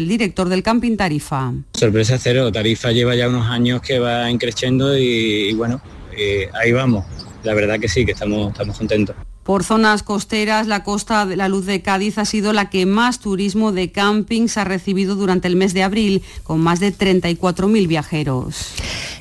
El director del camping Tarifa. Sorpresa cero, Tarifa lleva ya unos años que va increciendo y, y bueno, eh, ahí vamos. La verdad que sí, que estamos, estamos contentos. Por zonas costeras, la costa de la Luz de Cádiz ha sido la que más turismo de campings ha recibido durante el mes de abril, con más de 34.000 viajeros.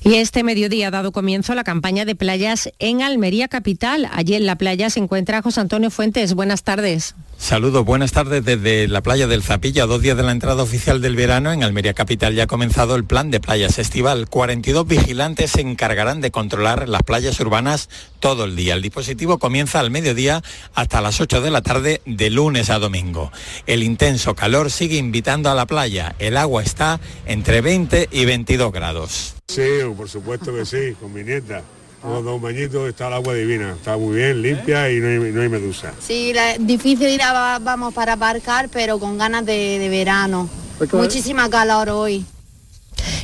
Y este mediodía ha dado comienzo la campaña de playas en Almería Capital. Allí en la playa se encuentra José Antonio Fuentes. Buenas tardes. Saludos, buenas tardes desde la playa del Zapilla, a dos días de la entrada oficial del verano. En Almería Capital ya ha comenzado el plan de playas estival. 42 vigilantes se encargarán de controlar las playas urbanas todo el día. El dispositivo comienza al mediodía hasta las 8 de la tarde de lunes a domingo. El intenso calor sigue invitando a la playa. El agua está entre 20 y 22 grados. Sí, por supuesto que sí, con mi nieta. Con dos bañitos está el agua divina, está muy bien, limpia y no hay, no hay medusa. Sí, la- difícil ir a, vamos para aparcar, pero con ganas de, de verano. Muchísima calor hoy.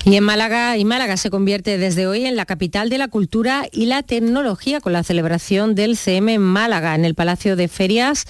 Y en Málaga, y Málaga se convierte desde hoy en la capital de la cultura y la tecnología con la celebración del CM en Málaga. En el Palacio de Ferias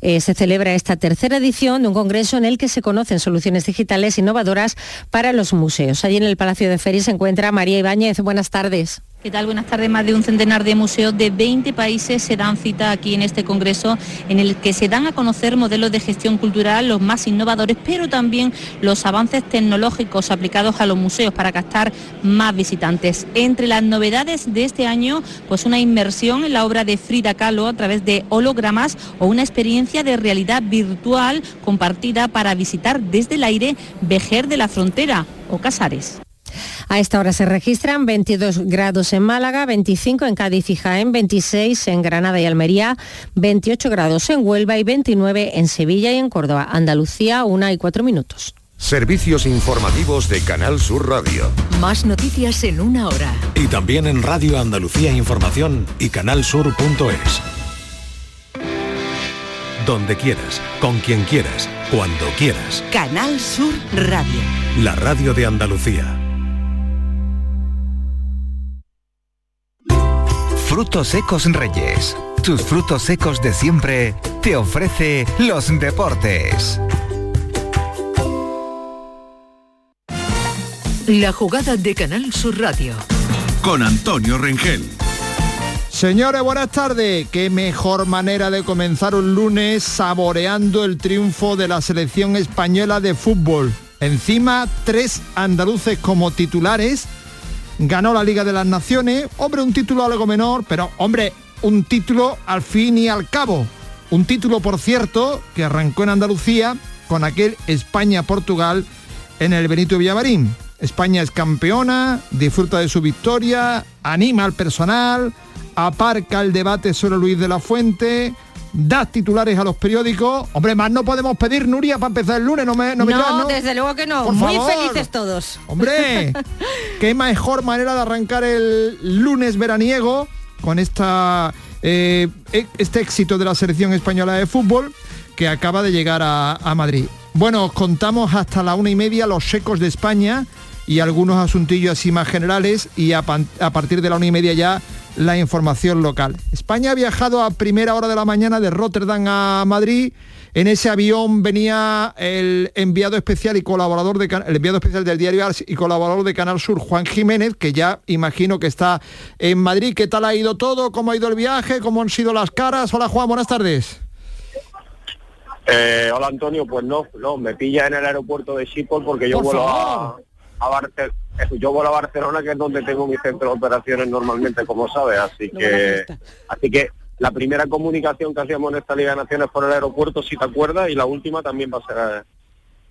eh, se celebra esta tercera edición de un congreso en el que se conocen soluciones digitales innovadoras para los museos. Allí en el Palacio de Ferias se encuentra María Ibáñez. Buenas tardes. ¿Qué tal? Buenas tardes. Más de un centenar de museos de 20 países se dan cita aquí en este congreso en el que se dan a conocer modelos de gestión cultural los más innovadores, pero también los avances tecnológicos aplicados a los museos para captar más visitantes. Entre las novedades de este año, pues una inmersión en la obra de Frida Kahlo a través de hologramas o una experiencia de realidad virtual compartida para visitar desde el aire Vejer de la Frontera o Casares. A esta hora se registran 22 grados en Málaga, 25 en Cádiz y Jaén, 26 en Granada y Almería, 28 grados en Huelva y 29 en Sevilla y en Córdoba. Andalucía, una y cuatro minutos. Servicios informativos de Canal Sur Radio. Más noticias en una hora. Y también en Radio Andalucía Información y canalsur.es. Donde quieras, con quien quieras, cuando quieras. Canal Sur Radio. La radio de Andalucía. Frutos secos Reyes. Tus frutos secos de siempre te ofrece los deportes. La jugada de Canal Sur Radio. Con Antonio Rengel. Señores, buenas tardes. Qué mejor manera de comenzar un lunes saboreando el triunfo de la selección española de fútbol. Encima, tres andaluces como titulares. Ganó la Liga de las Naciones. Hombre, un título algo menor, pero hombre, un título al fin y al cabo. Un título, por cierto, que arrancó en Andalucía con aquel España-Portugal en el Benito Villamarín. España es campeona, disfruta de su victoria, anima al personal, aparca el debate sobre Luis de la Fuente, da titulares a los periódicos. Hombre, más no podemos pedir, Nuria, para empezar el lunes, no me, no me digas, ¿no? desde luego que no. Por Muy favor. felices todos. Hombre, qué mejor manera de arrancar el lunes veraniego con esta, eh, e- este éxito de la selección española de fútbol que acaba de llegar a, a Madrid. Bueno, os contamos hasta la una y media los secos de España y algunos asuntillos así más generales y a partir de la una y media ya la información local. España ha viajado a primera hora de la mañana de Rotterdam a Madrid. En ese avión venía el enviado especial y colaborador de el enviado especial del diario Ars y colaborador de Canal Sur, Juan Jiménez, que ya imagino que está en Madrid. ¿Qué tal ha ido todo? ¿Cómo ha ido el viaje? ¿Cómo han sido las caras? Hola Juan, buenas tardes. Eh, hola Antonio, pues no, no, me pilla en el aeropuerto de Schiphol porque yo Por vuelo a, a Barcelona. Yo vuelo a Barcelona, que es donde tengo mi centro de operaciones normalmente, como sabes, así que así que la primera comunicación que hacíamos en esta Liga de Naciones por el aeropuerto, si te acuerdas, y la última también va a ser eh,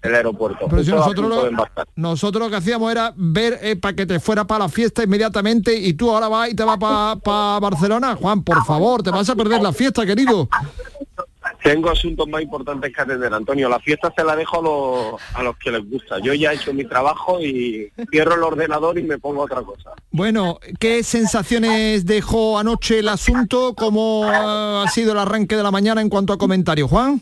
el aeropuerto. Pero si nosotros lo, nosotros lo que hacíamos era ver para que te fuera para la fiesta inmediatamente y tú ahora vas y te vas para Barcelona. Juan, por favor, te vas a perder la fiesta, querido. Tengo asuntos más importantes que atender, Antonio. La fiesta se la dejo a los, a los que les gusta. Yo ya he hecho mi trabajo y cierro el ordenador y me pongo a otra cosa. Bueno, ¿qué sensaciones dejó anoche el asunto? ¿Cómo ha sido el arranque de la mañana en cuanto a comentarios, Juan?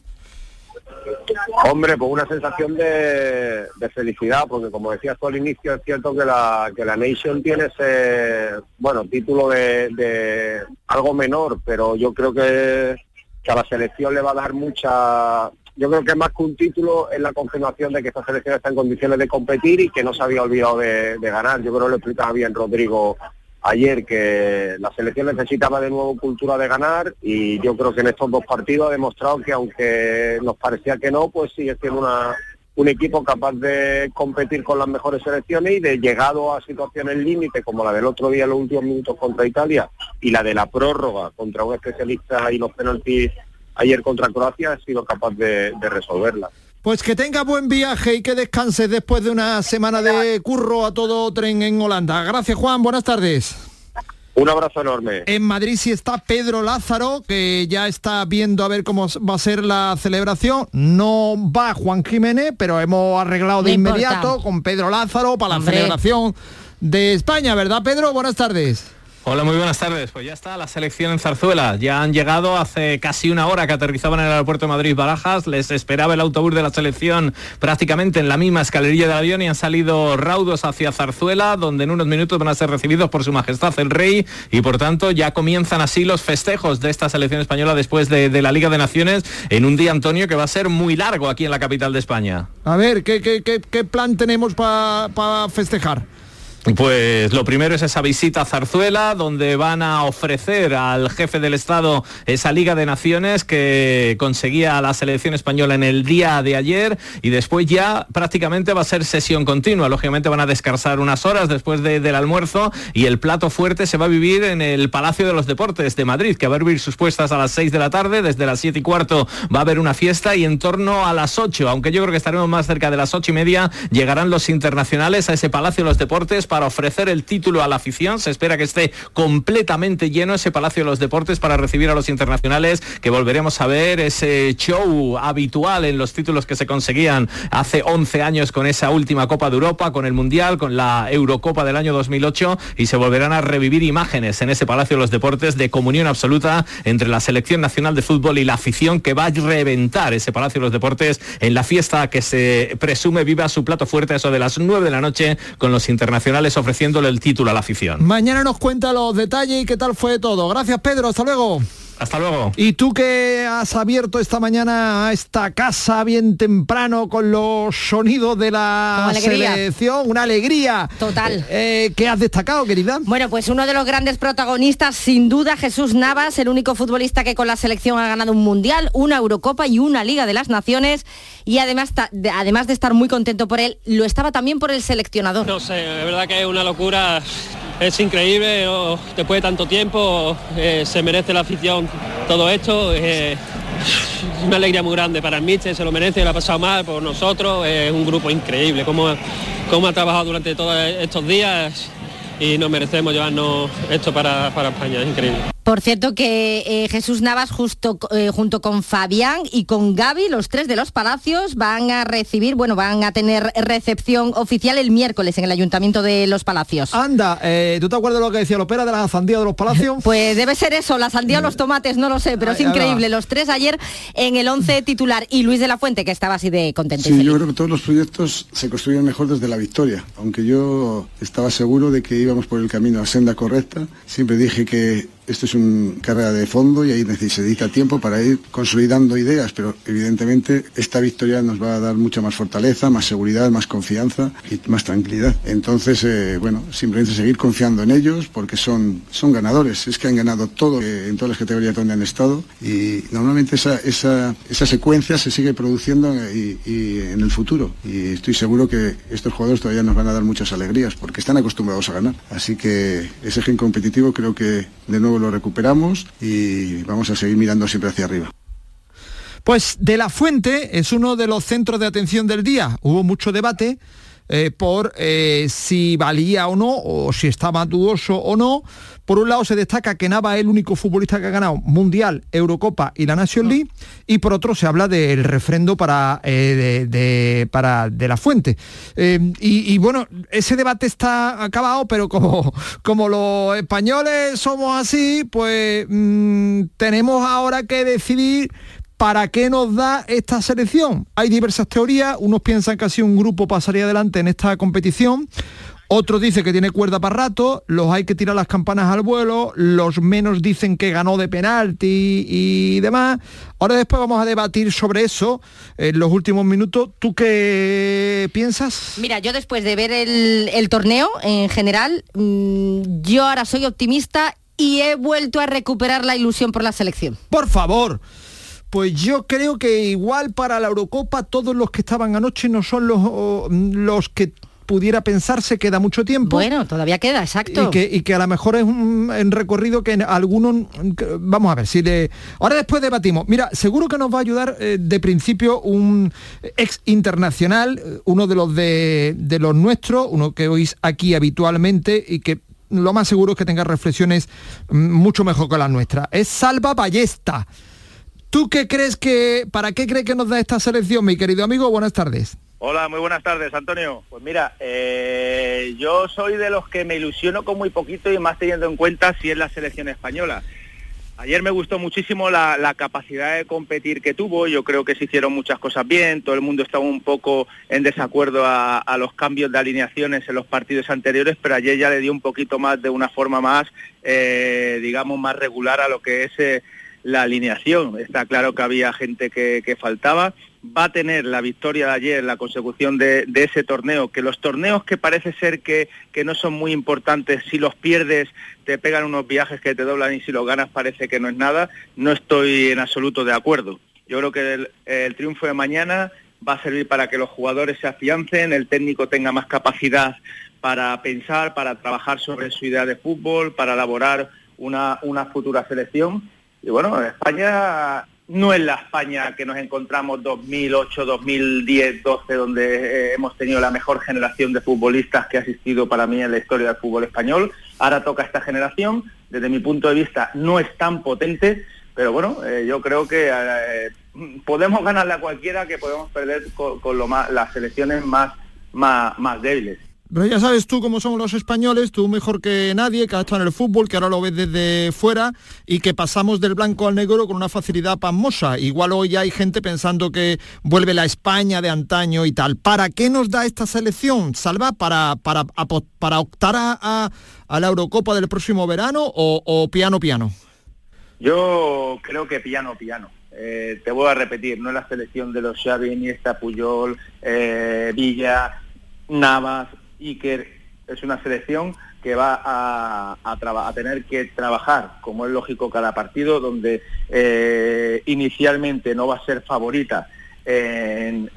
Hombre, pues una sensación de, de felicidad, porque como decías tú al inicio, es cierto que la, que la Nation tiene ese, bueno, título de, de algo menor, pero yo creo que, que a la selección le va a dar mucha yo creo que más que un título es la confirmación de que esta selección está en condiciones de competir y que no se había olvidado de, ganar. Yo creo que lo explicaba bien Rodrigo ayer que la selección necesitaba de nuevo cultura de ganar y yo creo que en estos dos partidos ha demostrado que aunque nos parecía que no, pues sigue siendo una, un equipo capaz de competir con las mejores selecciones y de llegado a situaciones límite como la del otro día los últimos minutos contra Italia y la de la prórroga contra un especialista y los penaltis ayer contra Croacia ha sido capaz de, resolverla. Pues que tenga buen viaje y que descanse después de una semana de curro a todo tren en Holanda. Gracias Juan, buenas tardes. Un abrazo enorme. En Madrid sí está Pedro Lázaro, que ya está viendo a ver cómo va a ser la celebración. No va Juan Jiménez, pero hemos arreglado de inmediato con Pedro Lázaro para la celebración de España, ¿verdad Pedro? Buenas tardes. Hola, muy buenas tardes. Pues ya está la selección en Zarzuela. Ya han llegado hace casi una hora que aterrizaban en el aeropuerto de Madrid-Barajas. Les esperaba el autobús de la selección prácticamente en la misma escalerilla del avión y han salido raudos hacia Zarzuela, donde en unos minutos van a ser recibidos por su majestad el rey y por tanto ya comienzan así los festejos de esta selección española después de, la Liga de Naciones en un día, Antonio, que va a ser muy largo aquí en la capital de España. A ver, ¿qué, qué, plan tenemos para festejar? Pues lo primero es esa visita a Zarzuela, donde van a ofrecer al jefe del Estado esa Liga de Naciones que conseguía la selección española en el día de ayer y después ya prácticamente va a ser sesión continua. Lógicamente van a descansar unas horas después del almuerzo y el plato fuerte se va a vivir en el Palacio de los Deportes de Madrid, que va a abrir sus puestas a las 6 de la tarde, desde las 7 y cuarto va a haber una fiesta y en torno a las 8, aunque yo creo que estaremos más cerca de las 8 y media, llegarán los internacionales a ese Palacio de los Deportes para ofrecer el título a la afición. Se espera que esté completamente lleno ese Palacio de los Deportes para recibir a los internacionales, que volveremos a ver ese show habitual en los títulos que se conseguían hace 11 años con esa última Copa de Europa, con el Mundial, con la Eurocopa del año 2008 y se volverán a revivir imágenes en ese Palacio de los Deportes de comunión absoluta entre la Selección Nacional de Fútbol y la afición que va a reventar ese Palacio de los Deportes en la fiesta que se presume viva su plato fuerte eso de las 9 de la noche con los internacionales ofreciéndole el título a la afición. Mañana nos cuenta los detalles y qué tal fue todo. Gracias Pedro, hasta luego. Hasta luego. Y tú que has abierto esta mañana esta casa bien temprano con los sonidos de la selección, una alegría. Total. Eh, ¿Qué has destacado, querida? Bueno, pues uno de los grandes protagonistas, sin duda, Jesús Navas, el único futbolista que con la selección ha ganado un mundial, una Eurocopa y una Liga de las Naciones. Y además, además de estar muy contento por él, lo estaba también por el seleccionador. No sé, de verdad que es una locura es increíble, después de tanto tiempo eh, se merece la afición todo esto. Eh, una alegría muy grande para el se lo merece, lo ha pasado mal por nosotros, es un grupo increíble, como, como ha trabajado durante todos estos días y nos merecemos llevarnos esto para, para España, es increíble. Por cierto que eh, Jesús Navas justo, eh, junto con Fabián y con Gaby, los tres de los Palacios, van a recibir, bueno, van a tener recepción oficial el miércoles en el Ayuntamiento de los Palacios. Anda, eh, ¿tú te acuerdas de lo que decía Lopera de la sandía de los Palacios? pues debe ser eso, la sandía o los tomates, no lo sé, pero es increíble. Los tres ayer en el 11 titular y Luis de la Fuente, que estaba así de contento. Sí, yo creo que todos los proyectos se construyen mejor desde la victoria, aunque yo estaba seguro de que íbamos por el camino a senda correcta. Siempre dije que esto es una carrera de fondo y ahí necesita tiempo para ir consolidando ideas, pero evidentemente esta victoria nos va a dar mucha más fortaleza, más seguridad, más confianza y más tranquilidad. Entonces, eh, bueno, simplemente seguir confiando en ellos porque son, son ganadores, es que han ganado todo eh, en todas las categorías donde han estado y normalmente esa, esa, esa secuencia se sigue produciendo y, y en el futuro. Y estoy seguro que estos jugadores todavía nos van a dar muchas alegrías porque están acostumbrados a ganar. Así que ese gen competitivo creo que de nuevo lo recuperamos y vamos a seguir mirando siempre hacia arriba. Pues de la fuente es uno de los centros de atención del día. Hubo mucho debate eh, por eh, si valía o no, o si estaba dudoso o no. Por un lado se destaca que Nava es el único futbolista que ha ganado Mundial, Eurocopa y la Nation League, y por otro se habla del refrendo para, eh, de, para de la fuente. y, bueno, ese debate está acabado, pero como, como los españoles somos así, pues mm, tenemos ahora que decidir ¿Para qué nos da esta selección? Hay diversas teorías, unos piensan que así un grupo pasaría adelante en esta competición, Otro dice que tiene cuerda para rato, los hay que tirar las campanas al vuelo, los menos dicen que ganó de penalti y demás. Ahora después vamos a debatir sobre eso en los últimos minutos. ¿Tú qué piensas? Mira, yo después de ver el, torneo en general, mm, yo ahora soy optimista y he vuelto a recuperar la ilusión por la selección. Por favor. Pues yo creo que igual para la Eurocopa todos los que estaban anoche no son los, los que pudiera pensarse queda mucho tiempo. Bueno, todavía queda, exacto. Y que, a lo mejor es un, recorrido que en algunos... Vamos a ver, si le... Ahora después debatimos. Mira, seguro que nos va a ayudar eh, de principio un ex internacional, uno de los de, de los nuestros, uno que oís aquí habitualmente y que lo más seguro es que tenga reflexiones mm, mucho mejor que las nuestras. Es Salva Ballesta. ¿Tú qué crees que, para qué crees que nos da esta selección, mi querido amigo? Buenas tardes. Hola, muy buenas tardes, Antonio. Pues mira, eh, yo soy de los que me ilusiono con muy poquito y más teniendo en cuenta si es la selección española. Ayer me gustó muchísimo la, capacidad de competir que tuvo, yo creo que se hicieron muchas cosas bien, todo el mundo estaba un poco en desacuerdo a, los cambios de alineaciones en los partidos anteriores, pero ayer ya le dio un poquito más de una forma más, eh, digamos, más regular a lo que es eh, la alineación. Está claro que había gente que faltaba va a tener la victoria de ayer, la consecución de, ese torneo, que los torneos que parece ser que, no son muy importantes, si los pierdes te pegan unos viajes que te doblan y si los ganas parece que no es nada, no estoy en absoluto de acuerdo. Yo creo que el, triunfo de mañana va a servir para que los jugadores se afiancen, el técnico tenga más capacidad para pensar, para trabajar sobre su idea de fútbol, para elaborar una, una futura selección. Y bueno, España no es la España que nos encontramos 2008, 2010, 12, donde eh, hemos tenido la mejor generación de futbolistas que ha existido para mí en la historia del fútbol español. Ahora toca esta generación, desde mi punto de vista no es tan potente, pero bueno, eh, yo creo que eh, podemos ganarle a cualquiera que podemos perder con, las selecciones más, más, más débiles. Pero ya sabes tú cómo somos los españoles, tú mejor que nadie, que has estado en el fútbol, que ahora lo ves desde fuera y que pasamos del blanco al negro con una facilidad pasmosa. Igual hoy hay gente pensando que vuelve la España de antaño y tal. ¿Para qué nos da esta selección, Salva? ¿Para, para, para optar a, la Eurocopa del próximo verano o, piano piano? Yo creo que piano piano. Eh, te voy a repetir, no es la selección de los Xavi, Iniesta, Puyol, eh, Villa, Navas, Iker es una selección que va a, tener que trabajar, como es lógico, cada partido, donde eh, inicialmente no va a ser favorita en,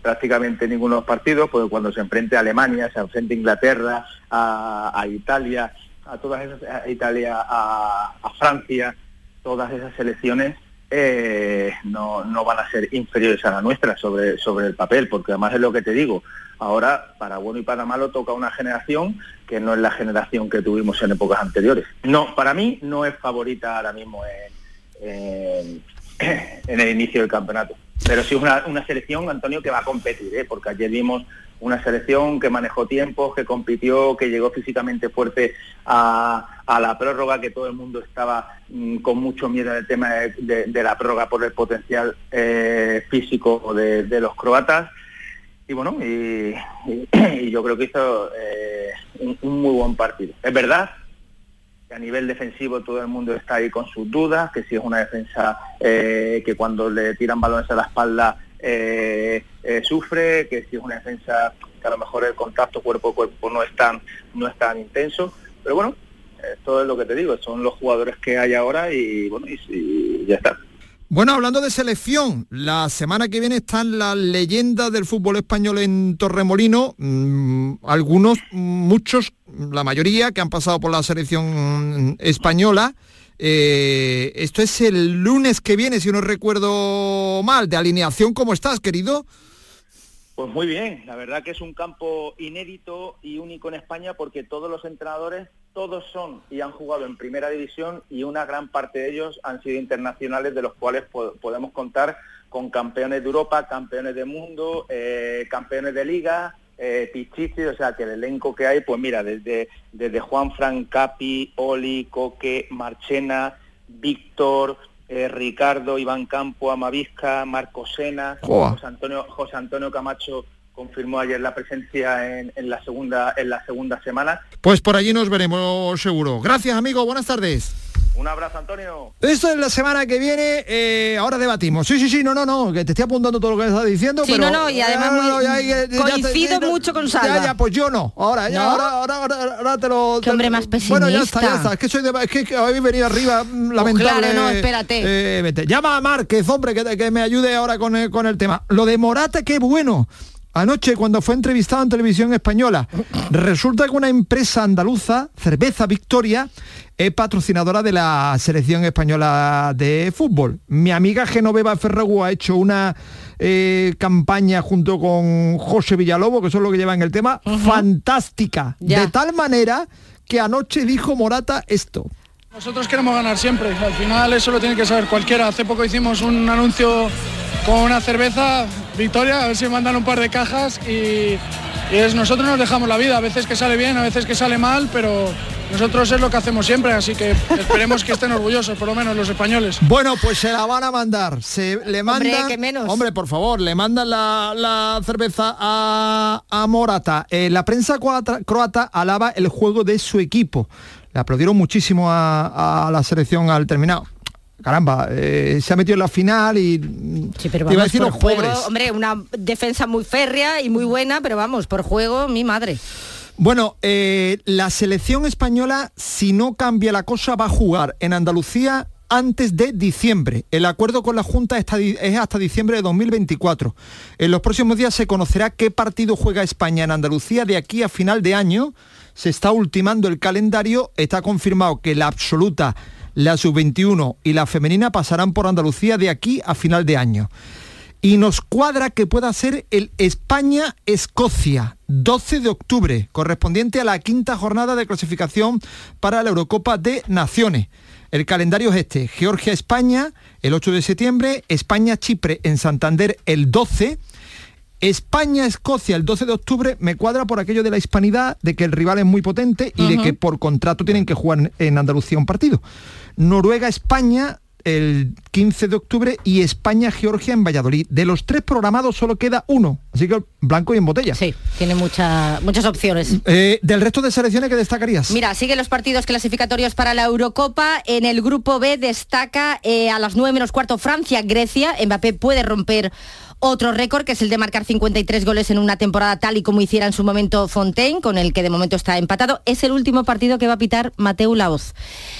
prácticamente ninguno de los partidos, porque cuando se enfrente a Alemania, se enfrente a Inglaterra, a, Italia, a todas esas, a Italia, a, Francia, todas esas selecciones eh, no, no, van a ser inferiores a la nuestra sobre, sobre el papel, porque además es lo que te digo, Ahora, para bueno y para malo, toca una generación que no es la generación que tuvimos en épocas anteriores. No, para mí no es favorita ahora mismo en, el inicio del campeonato. Pero sí es una, selección, Antonio, que va a competir, ¿eh? porque ayer vimos una selección que manejó tiempos, que compitió, que llegó físicamente fuerte a, la prórroga, que todo el mundo estaba mm, con mucho miedo del tema de, la prórroga por el potencial eh, físico de los croatas y bueno, y, yo creo que hizo eh, un, muy buen partido. Es verdad que a nivel defensivo todo el mundo está ahí con sus dudas, que si es una defensa eh, que cuando le tiran balones a la espalda eh, sufre, que si es una defensa que a lo mejor el contacto cuerpo a cuerpo no es tan, no es tan intenso, pero bueno, todo es lo que te digo, son los jugadores que hay ahora y bueno, y ya está. Bueno, hablando de selección, la semana que viene están las leyendas del fútbol español en Torremolino, mm, algunos, muchos, la mayoría que han pasado por la selección española. Eh, esto es el lunes que viene, si no recuerdo mal, de alineación. ¿Cómo estás, querido? Pues muy bien, la verdad que es un campo inédito y único en España porque todos los entrenadores, todos son y han jugado en primera división y una gran parte de ellos han sido internacionales de los cuales podemos contar con campeones de Europa, campeones de mundo, eh, campeones de liga, eh, Pichichi, o sea que el elenco que hay, pues mira, desde, desde Juan Capi, Oli, Coque, Marchena, Víctor, eh, Ricardo, Iván Campo, Amavisca, Marco Sena, José Antonio, José Antonio Camacho confirmó ayer la presencia en, en la segunda en la segunda semana. Pues por allí nos veremos seguro. Gracias, amigo. Buenas tardes. Un abrazo, Antonio. Esto es la semana que viene, eh, ahora debatimos. Sí, sí, sí, no, no, no, que te estoy apuntando todo lo que estás diciendo, Sí, pero... no, no, y además Ah, muy- no, ya, ya, ya, coincido ya, mucho con Salva. Ya, ya, pues yo no. Ahora, ya, ¿No? ahora, ahora, ahora, ahora te lo... Qué hombre más Bueno, ya está, ya pesimista. está. Es que soy de... Es que, que habéis venido arriba, mm, lamentable. claro, no, espérate. eh, vete. Llama a Márquez, hombre, que, que me ayude ahora con el, con el tema. Lo de Morata, qué bueno. Anoche, cuando fue entrevistado en televisión española, resulta que una empresa andaluza, Cerveza Victoria, es patrocinadora de la selección española de fútbol. Mi amiga Genoveva Ferragu ha hecho una eh, campaña junto con José Villalobo, que son los que llevan el tema, fantástica. De tal manera que anoche dijo Morata esto. Nosotros queremos ganar siempre, al final eso lo tiene que saber cualquiera. Hace poco hicimos un anuncio con una cerveza, Victoria, a ver si mandan un par de cajas y, y es, nosotros nos dejamos la vida, a veces que sale bien, a veces que sale mal, pero nosotros es lo que hacemos siempre, así que esperemos que estén orgullosos, por lo menos los españoles. Bueno, pues se la van a mandar. Se le Hombre, mandan. que menos. Hombre, por favor, le mandan la, la cerveza a, a Morata. Eh, la prensa croata, croata alaba el juego de su equipo. Le aplaudieron muchísimo a, a la selección al terminar. Caramba, eh, se ha metido en la final y Sí, pero te iba a vamos, decir los juego, pobres. hombre, una defensa muy férrea y muy buena, pero vamos, por juego, mi madre. Bueno, eh, la selección española, si no cambia la cosa, va a jugar en Andalucía antes de diciembre. El acuerdo con la Junta es hasta diciembre de 2024. En los próximos días se conocerá qué partido juega España en Andalucía de aquí a final de año. Se está ultimando el calendario. Está confirmado que la absoluta, la sub-21 y la femenina pasarán por Andalucía de aquí a final de año y nos cuadra que pueda ser el España-Escocia, 12 de octubre, correspondiente a la quinta jornada de clasificación para la Eurocopa de Naciones. El calendario es este, Georgia-España el 8 de septiembre, España-Chipre en Santander el 12, España-Escocia el 12 de octubre me cuadra por aquello de la hispanidad, de que el rival es muy potente y de que por contrato tienen que jugar en- en Andalucía un partido. Noruega-España el 15 de octubre y España-Georgia en Valladolid. De los tres programados solo queda uno, así que blanco y en botella. Sí, tiene mucha- muchas opciones. Eh, del resto de selecciones que destacarías. Mira, siguen los partidos clasificatorios para la Eurocopa. En el grupo B destaca eh, a las 9 menos cuarto Francia-Grecia. Mbappé puede romper otro récord, que es el de marcar 53 goles en una temporada tal y como hiciera en su momento Fontaine, con el que de momento está empatado. Es el último partido que va a pitar Mateu Laoz.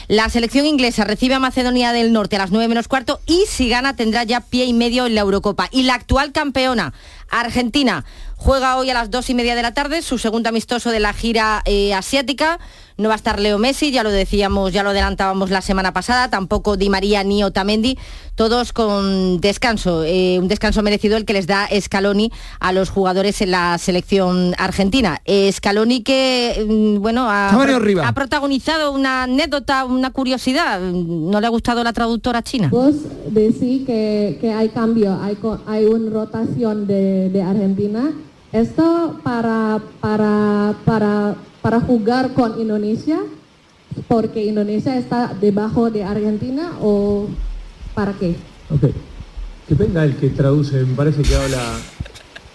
La selección inglesa recibe a Macedonia del Norte a las 9 menos cuarto y si gana tendrá ya pie y medio en la Eurocopa. Y la actual campeona, Argentina, juega hoy a las 2 y media de la tarde su segundo amistoso de la gira eh, asiática. No va a estar Leo Messi, ya lo decíamos, ya lo adelantábamos la semana pasada, tampoco Di María ni Otamendi, todos con descanso, eh, un descanso merecido el que les da Scaloni a los jugadores en la selección argentina. Eh, Scaloni que, mm, bueno, ha, Ha venido arriba. ha protagonizado una anécdota, una curiosidad. ¿No le ha gustado la traductora china? Vos decís que, que hay cambio, hay, hay una rotación de, de Argentina. Esto para, para, para, para jugar con Indonesia, porque Indonesia está debajo de Argentina o para qué? Ok. Que venga el que traduce, me parece que habla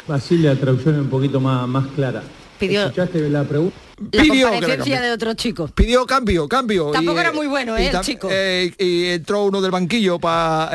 así la traducción es un poquito más, más clara. Pidió- ¿Escuchaste la pregunta? La Pidió comparecencia de otro chico. Pidió cambio, cambio. Tampoco y, era muy bueno, y ¿eh, el tam- chico? eh, y entró uno del banquillo para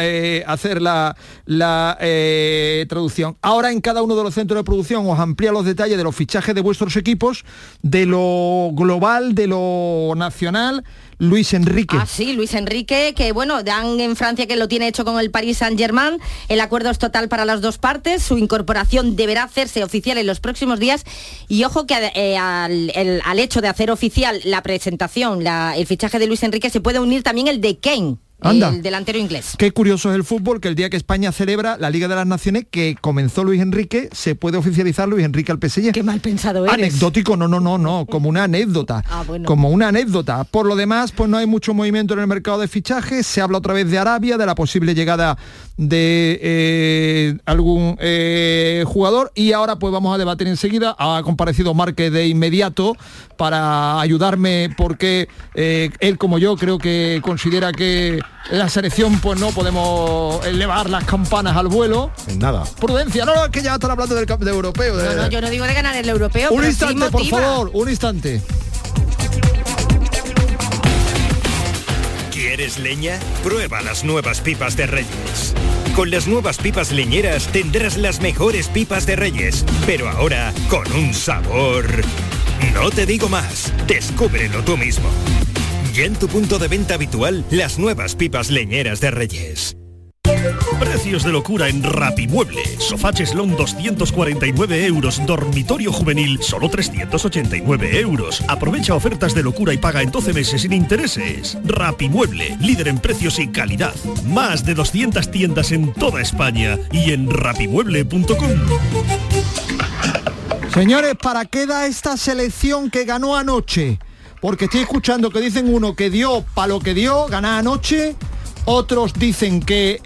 hacer la, la, eh, traducción. Ahora en cada uno de los centros de producción os amplía los detalles de los fichajes de vuestros equipos, de lo global, de lo nacional. Luis Enrique. Ah, sí, Luis Enrique, que bueno, dan en Francia que lo tiene hecho con el Paris Saint-Germain. El acuerdo es total para las dos partes. Su incorporación deberá hacerse oficial en los próximos días. Y ojo que eh, al, el- al hecho de hacer oficial la presentación, el fichaje de Luis Enrique, se puede unir también el de Kane, Anda. el delantero inglés. Qué curioso es el fútbol que el día que España celebra la Liga de las Naciones que comenzó Luis Enrique, se puede oficializar Luis Enrique al PSG. Qué mal pensado eres. Anecdótico, no, no, no, no, como una anécdota. Ah, bueno. Como una anécdota. Por lo demás, pues no hay mucho movimiento en el mercado de fichajes. Se habla otra vez de Arabia, de la posible llegada de eh, algún eh, jugador. Y ahora pues vamos a debatir enseguida. Ha comparecido Márquez de inmediato para ayudarme porque eh, él como yo creo que considera que la selección pues no podemos elevar las campanas al vuelo. En nada. Prudencia, no, no, es que ya están hablando del, de europeo. No, no, yo no digo de ganar el europeo. Un pero instante, sí por favor, un instante. ¿Quieres leña? Prueba las nuevas pipas de Reyes. Con las nuevas pipas leñeras tendrás las mejores pipas de Reyes, pero ahora con un sabor. No te digo más, descúbrelo tú mismo. Ya en tu punto de venta habitual, las nuevas pipas leñeras de Reyes. Precios de locura en Rapimueble. Sofá Cheslón 249 euros. Dormitorio juvenil solo 389 euros. Aprovecha ofertas de locura y paga en 12 meses sin intereses. Rapimueble, líder en precios y calidad. Más de 200 tiendas en toda España y en rapimueble.com. Señores, ¿para qué da esta selección que ganó anoche? Porque estoy escuchando que dicen uno que dio para lo que dio, ganar anoche, otros dicen que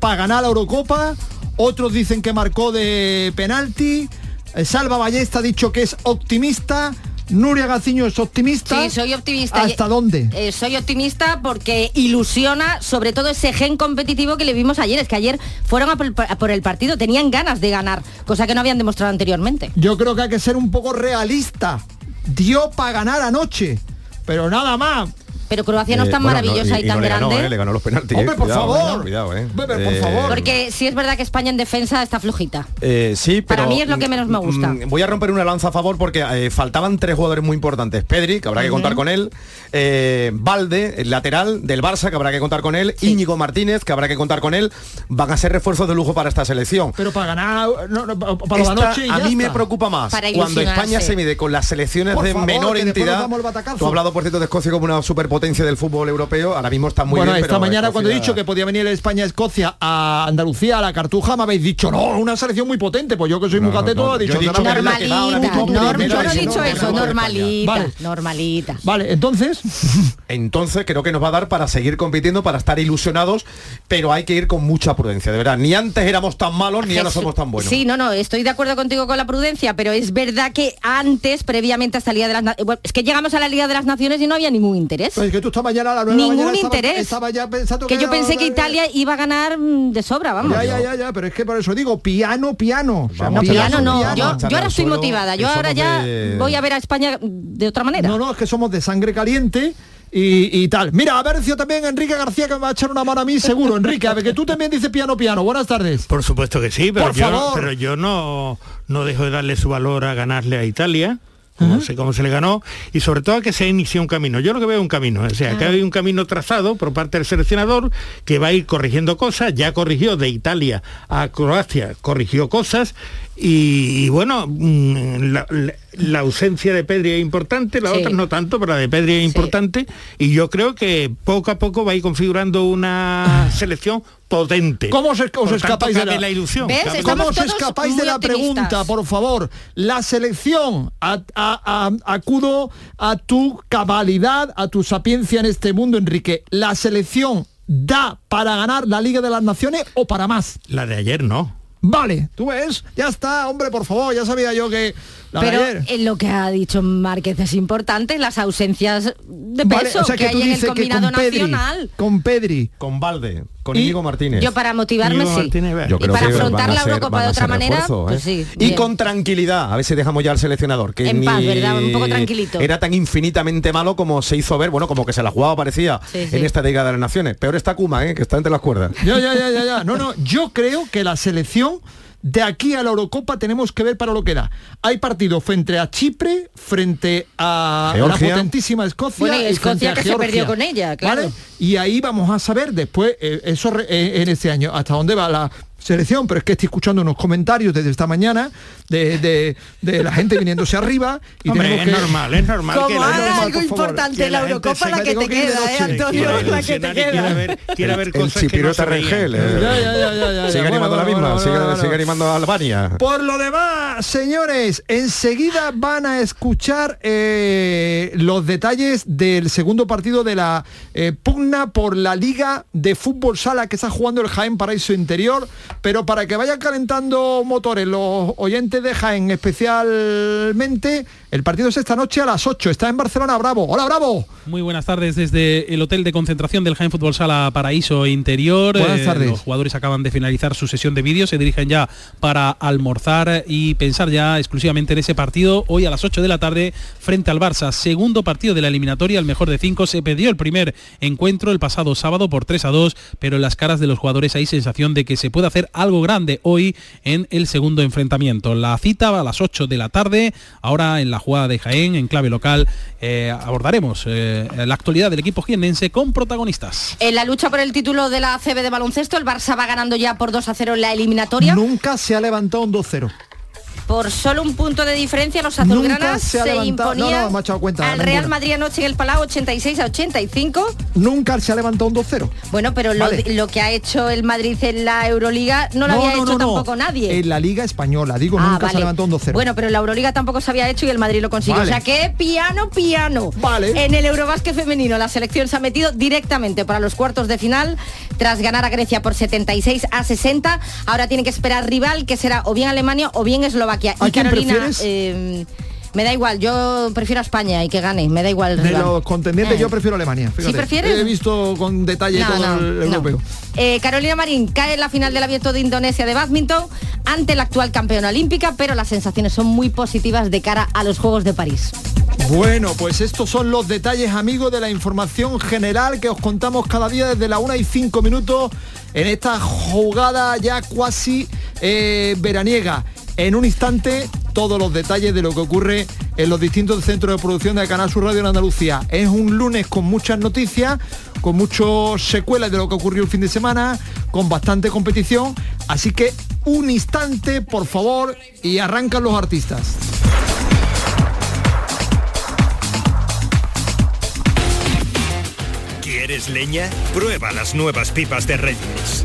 para ganar la Eurocopa, otros dicen que marcó de penalti, eh, Salva Ballesta ha dicho que es optimista, Nuria Gaciño es optimista. Sí, soy optimista. ¿Hasta dónde? Eh, soy optimista porque ilusiona sobre todo ese gen competitivo que le vimos ayer. Es que ayer fueron a por, a por el partido, tenían ganas de ganar, cosa que no habían demostrado anteriormente. Yo creo que hay que ser un poco realista. Dio para ganar anoche, pero nada más. Pero Croacia no es Eh, tan bueno, maravillosa no, y, tan no le ganó, grande. eh, le ganó los penaltis. Hombre, eh, por cuidado, favor. eh, cuidado, eh. Hombre, por Eh, favor. Porque sí es verdad que España en defensa está flojita. Eh, sí, pero... Para mí es lo que menos me gusta. mm, Voy a romper una lanza a favor porque eh, faltaban tres jugadores muy importantes. Pedri, que habrá que contar con él. eh, Valde, el lateral del Barça, que habrá que contar con él. Íñigo Martínez, que habrá que contar con él. Van a ser refuerzos de lujo para esta selección. Pero para ganar, no, no, para la Esta noche y a mí me preocupa más Para cuando. España se mide con las selecciones Por de favor, menor entidad. Tú has hablado por cierto de Escocia como una superpotencia del fútbol europeo. Ahora mismo está muy bueno, bien. esta pero mañana cuando he dicho que podía venir España-Escocia a Andalucía, a la Cartuja, me habéis dicho, no, una selección muy potente. Pues yo que soy muy cateto, he dicho, yo he dicho "Dame que la la Normalita, yo no he dicho eso, normalita, Vale. normalita. Vale, entonces, Entonces creo que nos va a dar para seguir compitiendo, para estar ilusionados, pero hay que ir con mucha prudencia, de verdad. Ni antes éramos tan malos, ni ahora somos tan buenos. Sí, no, no, estoy de acuerdo contigo con la prudencia, pero es verdad que antes, previamente a esta Liga de las Na- bueno, es que llegamos a la Liga de las Naciones y no había ningún interés. Que tú esta mañana a Ningún mañana estaba- interés. Estaba, ya pensando que yo pensé que Italia iba a ganar mm, de sobra, vamos. Ya, ya, ya, ya, pero es que por eso digo, piano, piano. O sea, No, piano no, piano. yo, yo ahora estoy motivada, yo ahora ya voy a ver a España de otra manera. No, no, es que somos de sangre caliente y, y tal. Mira, a ver si también Enrique García que me va a echar una mano a mí, seguro. Enrique, a ver que tú también dices piano, piano. Buenas tardes. Por supuesto que sí, pero Por yo, favor. pero yo no, no dejo de darle su valor a ganarle a Italia. No sé cómo se le ganó y sobre todo a que se inició un camino. Yo lo que veo es un camino, o sea, que hay un camino trazado por parte del seleccionador que va a ir corrigiendo cosas, ya corrigió de Italia a Croacia, corrigió cosas y, y bueno, mm, la, ausencia de Pedri es importante, la Sí. otra no tanto, pero la de Pedri es importante y yo creo que poco a poco va a ir configurando una selección potente. ¿Cómo os, os Por tanto, escapáis de la, la ilusión? ¿Cómo os escapáis de la optimistas. pregunta, por favor? La selección, a- a- a- acudo a tu cabalidad, a tu sapiencia en este mundo, Enrique. ¿La selección da para ganar la Liga de las Naciones o para más? La de ayer no. Vale, tú ves, ya está, hombre, por favor, ya sabía yo que Pero en lo que ha dicho Márquez es importante, las ausencias de peso Vale, o sea que, que tú hay en el combinado con Pedri, nacional. con Pedri, Con Valde, con Íñigo Martínez. Yo para motivarme Íñigo sí. Martínez. Yo y creo para que afrontar la Eurocopa de otra manera, pues ¿eh? sí. Y bien. con tranquilidad, a ver si dejamos ya al seleccionador, que En ni paz, ¿verdad? Un poco tranquilito. era tan infinitamente malo como se hizo ver, bueno, como que se la jugaba parecía Sí, sí. en esta Liga de las Naciones. Peor está Kuma, ¿eh? que está entre las cuerdas. Ya, ya, ya, ya, ya. No, no, yo creo que la selección de aquí a la Eurocopa tenemos que ver para lo que da. Hay partidos frente a Chipre, frente a Georgia. la potentísima Escocia. Bueno, y Escocia que se perdió con ella, claro. ¿vale? Y ahí vamos a saber después, eh, eso re- eh, en este año, hasta dónde va la selección, pero es que estoy escuchando unos comentarios desde esta mañana de, de- de la gente viniéndose arriba y Hombre, tenemos es que... normal, es normal que Como la, haga normal, algo importante que la la Eurocopa, se- la que te que queda, ¿eh. Antonio? La que te quiere queda. ver, quiere ver el cosas que no. Rengel. eh, Ya, ya, ya, ya, ya, sigue bueno, animando a la bueno, misma, bueno, sigue, bueno, sigue bueno. animando a Albania. Por lo demás, señores, enseguida van a escuchar eh, los detalles del segundo partido de la eh, pugna por la Liga de Fútbol Sala que está jugando el Jaén Paraíso Interior. Pero para que vayan calentando motores los oyentes de Jaén especialmente, el partido es esta noche a las 8, está en Barcelona Bravo. Hola Bravo. Muy buenas tardes desde el hotel de concentración del Jaén Fútbol Sala Paraíso Interior. Buenas tardes. los jugadores acaban de finalizar su sesión de vídeo, se dirigen ya para almorzar y pensar ya exclusivamente en ese partido hoy a las 8 de la tarde frente al Barça. Segundo partido de la eliminatoria, el mejor de cinco. Se perdió el primer encuentro el pasado sábado por 3 a 2, pero en las caras de los jugadores hay sensación de que se puede hacer algo grande hoy en el segundo enfrentamiento. La cita va a las 8 de la tarde, ahora en la jugada de Jaén, en clave local, eh, abordaremos eh, la actualidad del equipo jiennense con protagonistas. En la lucha por el título de la ACB de baloncesto, el Barça va ganando ya por 2 a 0 en la eliminatoria. Nunca se ha levantado un 2-0. Por solo un punto de diferencia, los azulgranas se se, no, imponían no, cuenta, al. Real Madrid anoche en el Palau 86 a 85. Nunca se ha levantado un 2-0. Bueno, pero lo, Vale. lo que ha hecho el Madrid en la Euroliga no lo había hecho tampoco nadie. En la Liga Española, digo, Ah, nunca se vale. ha levantado un 2-0. Bueno, pero en la Euroliga tampoco se había hecho y el Madrid lo consiguió. Vale. O sea que piano, piano. Vale. En el Eurobásquet femenino la selección se ha metido directamente para los cuartos de final tras ganar a Grecia por 76 a 60. Ahora tiene que esperar rival que será o bien Alemania o bien Eslovaquia. ¿A Y quién Carolina, eh, me da igual, yo prefiero a España y que gane, me da igual el de rival. los contendientes Eh. yo prefiero Alemania. Fíjate. prefieres? He visto con detalle No, todo no, el no. europeo. Eh, Carolina Marín cae en la final del abierto de Indonesia de badminton ante la actual campeona olímpica, pero las sensaciones son muy positivas de cara a los Juegos de París. Bueno, pues estos son los detalles, amigos, de la información general que os contamos cada día desde la 1 y 5 minutos en esta jugada ya cuasi eh, veraniega. En un instante, todos los detalles de lo que ocurre en los distintos centros de producción de Canal Sur Radio en Andalucía. Es un lunes con muchas noticias, con muchas secuelas de lo que ocurrió el fin de semana, con bastante competición. Así que un instante, por favor, y arrancan los artistas. ¿Quieres leña? Prueba las nuevas pipas de Reyes.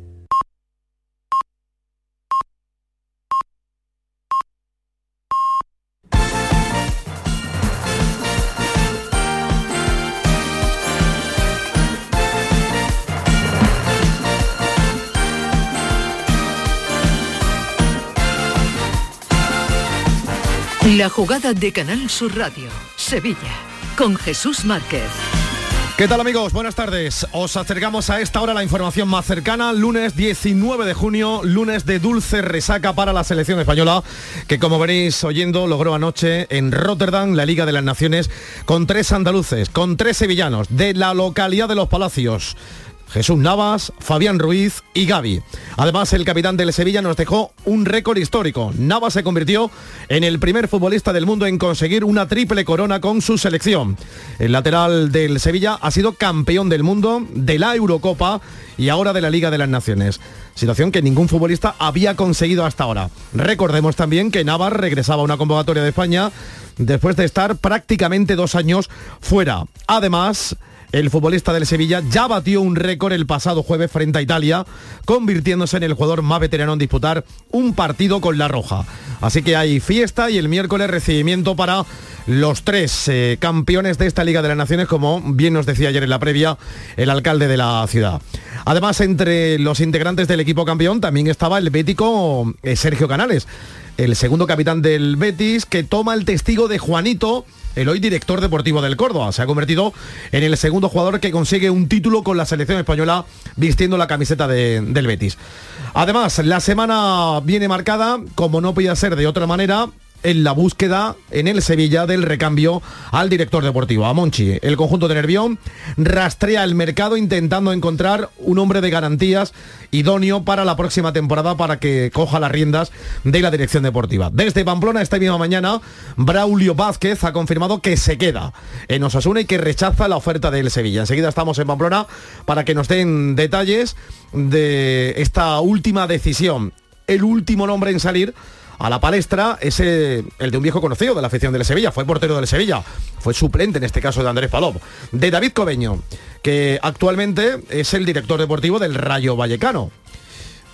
La jugada de Canal Sur Radio, Sevilla, con Jesús Márquez. ¿Qué tal amigos? Buenas tardes. Os acercamos a esta hora la información más cercana, lunes 19 de junio, lunes de dulce resaca para la selección española, que como veréis oyendo logró anoche en Rotterdam la Liga de las Naciones con tres andaluces, con tres sevillanos de la localidad de Los Palacios. Jesús Navas, Fabián Ruiz y Gaby. Además, el capitán del Sevilla nos dejó un récord histórico. Navas se convirtió en el primer futbolista del mundo en conseguir una triple corona con su selección. El lateral del Sevilla ha sido campeón del mundo, de la Eurocopa y ahora de la Liga de las Naciones. Situación que ningún futbolista había conseguido hasta ahora. Recordemos también que Navas regresaba a una convocatoria de España después de estar prácticamente dos años fuera. Además, el futbolista del Sevilla ya batió un récord el pasado jueves frente a Italia, convirtiéndose en el jugador más veterano en disputar un partido con la Roja. Así que hay fiesta y el miércoles recibimiento para los tres eh, campeones de esta Liga de las Naciones, como bien nos decía ayer en la previa el alcalde de la ciudad. Además, entre los integrantes del equipo campeón también estaba el bético eh, Sergio Canales, el segundo capitán del Betis, que toma el testigo de Juanito, el hoy director deportivo del Córdoba. Se ha convertido en el segundo jugador que consigue un título con la selección española vistiendo la camiseta de- del Betis. Además, la semana viene marcada, como no podía ser de otra manera, en la búsqueda en el Sevilla del recambio al director deportivo, a Monchi. El conjunto de Nervión rastrea el mercado intentando encontrar un hombre de garantías idóneo para la próxima temporada para que coja las riendas de la dirección deportiva. Desde Pamplona esta misma mañana, Braulio Vázquez ha confirmado que se queda en Osasuna y que rechaza la oferta del Sevilla. Enseguida estamos en Pamplona para que nos den detalles de esta última decisión. El último nombre en salir a la palestra es el de un viejo conocido de la afición del Sevilla, fue portero del Sevilla, fue suplente en este caso de Andrés Palop, de David Cobeño, que actualmente es el director deportivo del Rayo Vallecano.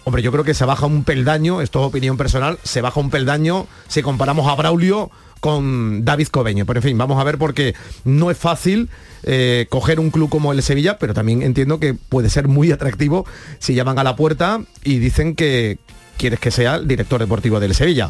Hombre, yo creo que se baja un peldaño, esto es opinión personal, se baja un peldaño si comparamos a Braulio con David Cobeño. Pero en fin, vamos a ver porque no es fácil eh, coger un club como el Sevilla, pero también entiendo que puede ser muy atractivo si llaman a la puerta y dicen que quieres que sea el director deportivo del Sevilla.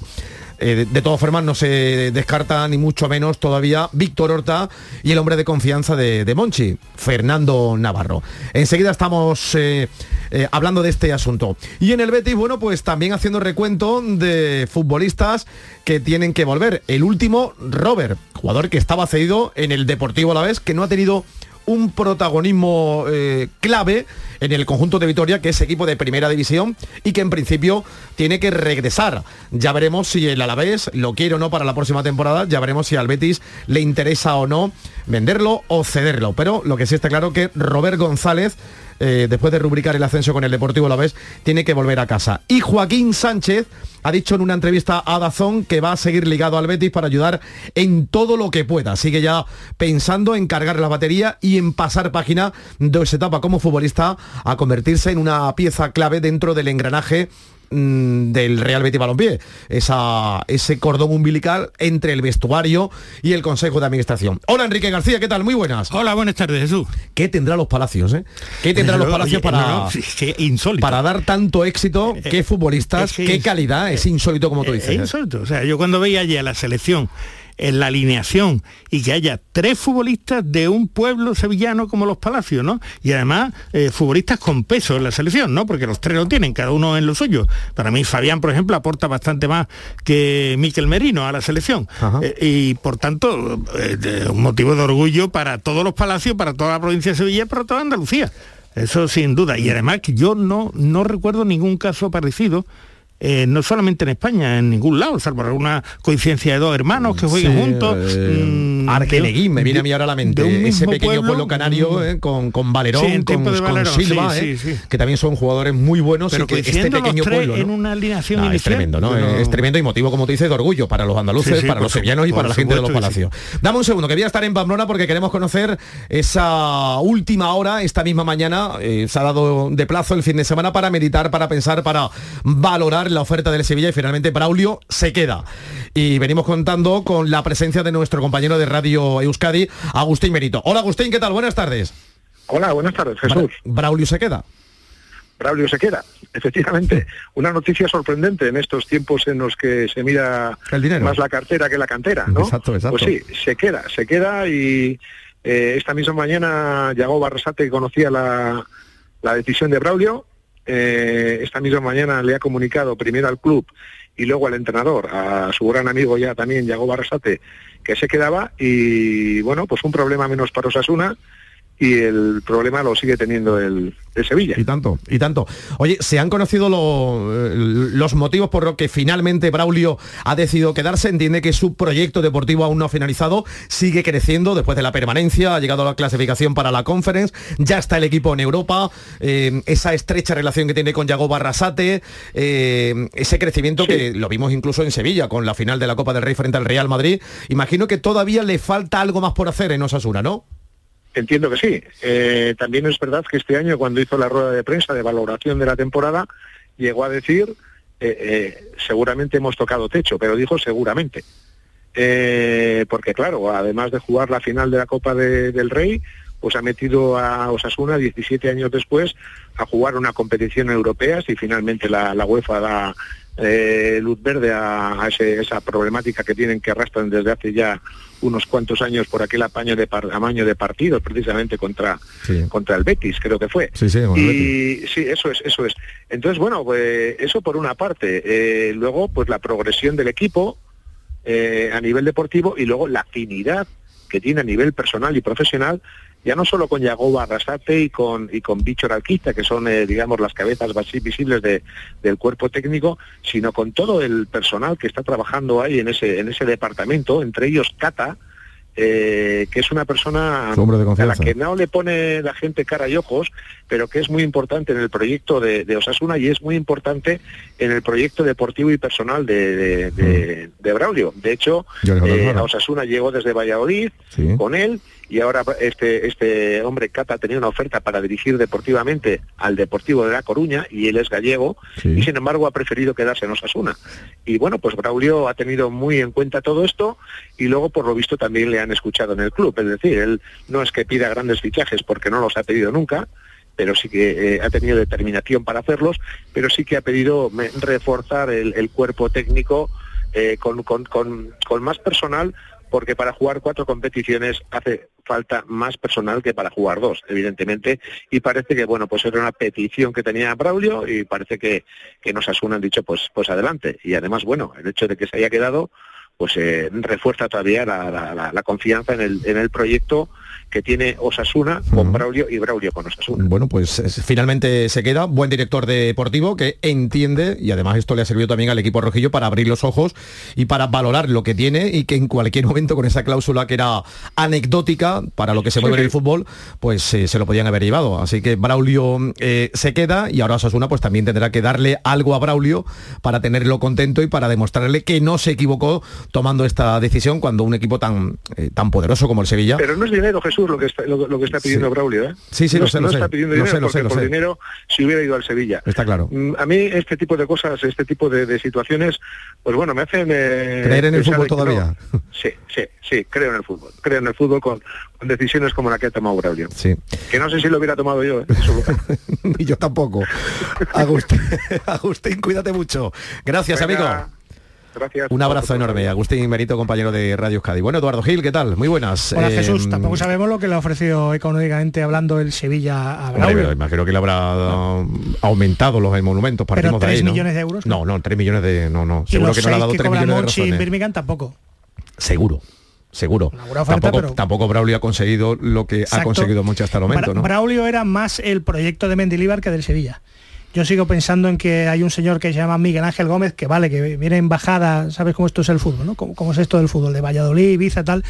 Eh, de, de, todas formas, no se descarta ni mucho menos todavía Víctor Horta y el hombre de confianza de, Monchi, Fernando Navarro. Enseguida estamos eh, eh, hablando de este asunto. Y en el Betis, bueno, pues también haciendo recuento de futbolistas que tienen que volver. El último, Robert, jugador que estaba cedido en el Deportivo a la vez, que no ha tenido un protagonismo eh, clave en el conjunto de Vitoria, que es equipo de primera división y que en principio tiene que regresar. Ya veremos si el Alavés lo quiere o no para la próxima temporada, ya veremos si al Betis le interesa o no venderlo o cederlo. Pero lo que sí está claro que Robert González eh, después de rubricar el ascenso con el Deportivo vez tiene que volver a casa. Y Joaquín Sánchez ha dicho en una entrevista a Dazón que va a seguir ligado al Betis para ayudar en todo lo que pueda. Sigue ya pensando en cargar la batería y en pasar página de esa etapa como futbolista a convertirse en una pieza clave dentro del engranaje Mm, del Real Betis Balompié, esa, ese cordón umbilical entre el vestuario y el Consejo de Administración. Hola Enrique García, ¿qué tal? Muy buenas. Hola, buenas tardes Jesús. ¿Qué tendrá los Palacios? Eh? ¿Qué tendrá los Palacios para, para dar tanto éxito? Eh, ¿Qué futbolistas? ¿Qué calidad? Es insólito como tú dices. Es ¿eh? insólito. O sea, yo cuando veía allí a la selección en la alineación y que haya tres futbolistas de un pueblo sevillano como los Palacios, ¿no? Y además eh, futbolistas con peso en la selección, ¿no? Porque los tres lo tienen, cada uno en lo suyo. Para mí Fabián, por ejemplo, aporta bastante más que Miquel Merino a la selección. Eh, y por tanto, eh, un motivo de orgullo para todos los Palacios, para toda la provincia de Sevilla para toda Andalucía. Eso sin duda. Y además que yo no, no recuerdo ningún caso parecido eh, no solamente en España, en ningún lado, salvo alguna coincidencia de dos hermanos que jueguen juntos. Eh, mm, Arqueneguín, me viene a mí ahora a la mente, ese pequeño pueblo, canario mm. eh, con, con Valerón, con, Silva, que también son jugadores muy buenos Pero que este pequeño pueblo en una alineación Es tremendo, ¿no? Es tremendo y motivo, como te dices, de orgullo para los andaluces, para los sevillanos y para la gente de los palacios. Dame un segundo, que voy a estar en Pamplona porque queremos conocer esa última hora, esta misma mañana, se ha dado de plazo el fin de semana para meditar, para pensar, para valorar la oferta del Sevilla y finalmente Braulio se queda. Y venimos contando con la presencia de nuestro compañero de Radio Euskadi, Agustín Merito. Hola Agustín, ¿qué tal? Buenas tardes. Hola, buenas tardes, Jesús. Braulio se queda. Braulio se queda, efectivamente. Una noticia sorprendente en estos tiempos en los que se mira más la cartera que la cantera, ¿no? Exacto, exacto. Pues sí, se queda, se queda y eh, esta misma mañana llegó Barrasate conocía la, la decisión de Braulio, eh, esta misma mañana le ha comunicado primero al club y luego al entrenador, a su gran amigo ya también, Yago Barrasate, que se quedaba y bueno, pues un problema menos para Osasuna y el problema lo sigue teniendo el, Sevilla. Y tanto, y tanto. Oye, ¿se han conocido eh, los motivos por los que finalmente Braulio ha decidido quedarse? Entiende que su proyecto deportivo aún no ha finalizado, sigue creciendo después de la permanencia, ha llegado a la clasificación para la Conference, ya está el equipo en Europa, eh, esa estrecha relación que tiene con Yago Barrasate, eh, ese crecimiento que lo vimos incluso en Sevilla con la final de la Copa del Rey frente al Real Madrid. Imagino que todavía le falta algo más por hacer en Osasuna, ¿no? Entiendo que sí. Eh, también es verdad que este año, cuando hizo la rueda de prensa de valoración de la temporada, llegó a decir, eh, eh, seguramente hemos tocado techo, pero dijo seguramente. porque claro, además de jugar la final de la Copa del Rey, pues ha metido a Osasuna 17 años después a jugar una competición europea, si finalmente la, UEFA da luz verde a, esa problemática que tienen que arrastran desde hace ya unos cuantos años por aquel apaño de, amaño de partidos precisamente contra, contra el Betis, creo que fue. Sí, sí, y sí, eso es, eso es. Entonces, bueno, pues eso por una parte. Eh, luego, pues la progresión del equipo eh, a nivel deportivo y luego la afinidad que tiene a nivel personal y profesional ya no solo con Yagoba Arrasate y con, y con Bichor Alquista, que son, eh, digamos, las cabezas más visibles de, del cuerpo técnico, sino con todo el personal que está trabajando ahí en ese, en ese departamento, entre ellos Cata, eh, que es una persona a la que no le pone la gente cara y ojos, pero que es muy importante en el proyecto de, Osasuna y es muy importante en el proyecto deportivo y personal de, mm. Braulio. De hecho, eh, a Osasuna llegó desde Valladolid con él y ahora este, este hombre Cata tenía una oferta para dirigir deportivamente al Deportivo de La Coruña y él es gallego y sin embargo ha preferido quedarse en Osasuna. Y bueno, pues Braulio ha tenido muy en cuenta todo esto y luego por lo visto también le han escuchado en el club. Es decir, él no es que pida grandes fichajes porque no los ha pedido nunca, pero sí que eh, ha tenido determinación para hacerlos, pero sí que ha pedido reforzar el, cuerpo técnico eh, con, con más personal porque para jugar cuatro competiciones hace falta más personal que para jugar dos, evidentemente, y parece que, bueno, pues era una petición que tenía Braulio y parece que, que nos asunan dicho, pues, pues adelante. Y además, bueno, el hecho de que se haya quedado, pues eh, refuerza todavía la, la, confianza en el, en el proyecto que tiene Osasuna con Braulio y Braulio con Osasuna. Bueno, pues finalmente se queda, buen director deportivo que entiende, y además esto le ha servido también al equipo rojillo para abrir los ojos y para valorar lo que tiene y que en cualquier momento con esa cláusula que era anecdótica para lo que se mueve en el fútbol, pues eh, se lo podían haber llevado. Así que Braulio eh, se queda y ahora Osasuna pues también tendrá que darle algo a Braulio para tenerlo contento y para demostrarle que no se equivocó tomando esta decisión cuando un equipo tan, eh, tan poderoso como el Sevilla. Pero no es dinero, Jesús lo que está, lo, que está pidiendo Braulio. ¿eh? Sí, sí, no, lo sé, no lo está sé. pidiendo dinero sé, porque por dinero si hubiera ido al Sevilla. Está claro. Mm, A mí este tipo de cosas, este tipo de, de situaciones, pues bueno, me hacen... eh, ¿Creer en el fútbol no. todavía? Sí, sí, sí, creo en el fútbol. Creo en el fútbol con, con decisiones como la que ha tomado Braulio. Sí. Que no sé si lo hubiera tomado yo, ¿eh? Y yo tampoco. Agustín, Agustín, cuídate mucho. Gracias, Venga, amigo. Gracias. Un abrazo enorme. Agustín Merito, compañero de Radio Euskadi. Bueno, Eduardo Gil, ¿qué tal? Muy buenas. Hola Eh, Jesús, tampoco sabemos lo que le ha ofrecido económicamente hablando el Sevilla a Braulio. pero imagino que le habrá um, aumentado los monumentos. Partimos de ahí, ¿no? millones de euros, No, no, 3 millones de... No, no. y Seguro los que no le ha seis dado que 3 cobra millones de Monchi en razones. Birmingham tampoco. Seguro. Seguro. oferta, tampoco, pero- tampoco Braulio ha conseguido lo que ha conseguido Monchi hasta el momento, ¿no? Braulio era más el proyecto de Mendilibar que del Sevilla. Yo sigo pensando en que hay un señor que se llama Miguel Ángel Gómez, que vale, que viene en bajada, ¿sabes cómo esto es el fútbol? ¿no? ¿Cómo, cómo es esto del fútbol? De Valladolid, Ibiza, tal.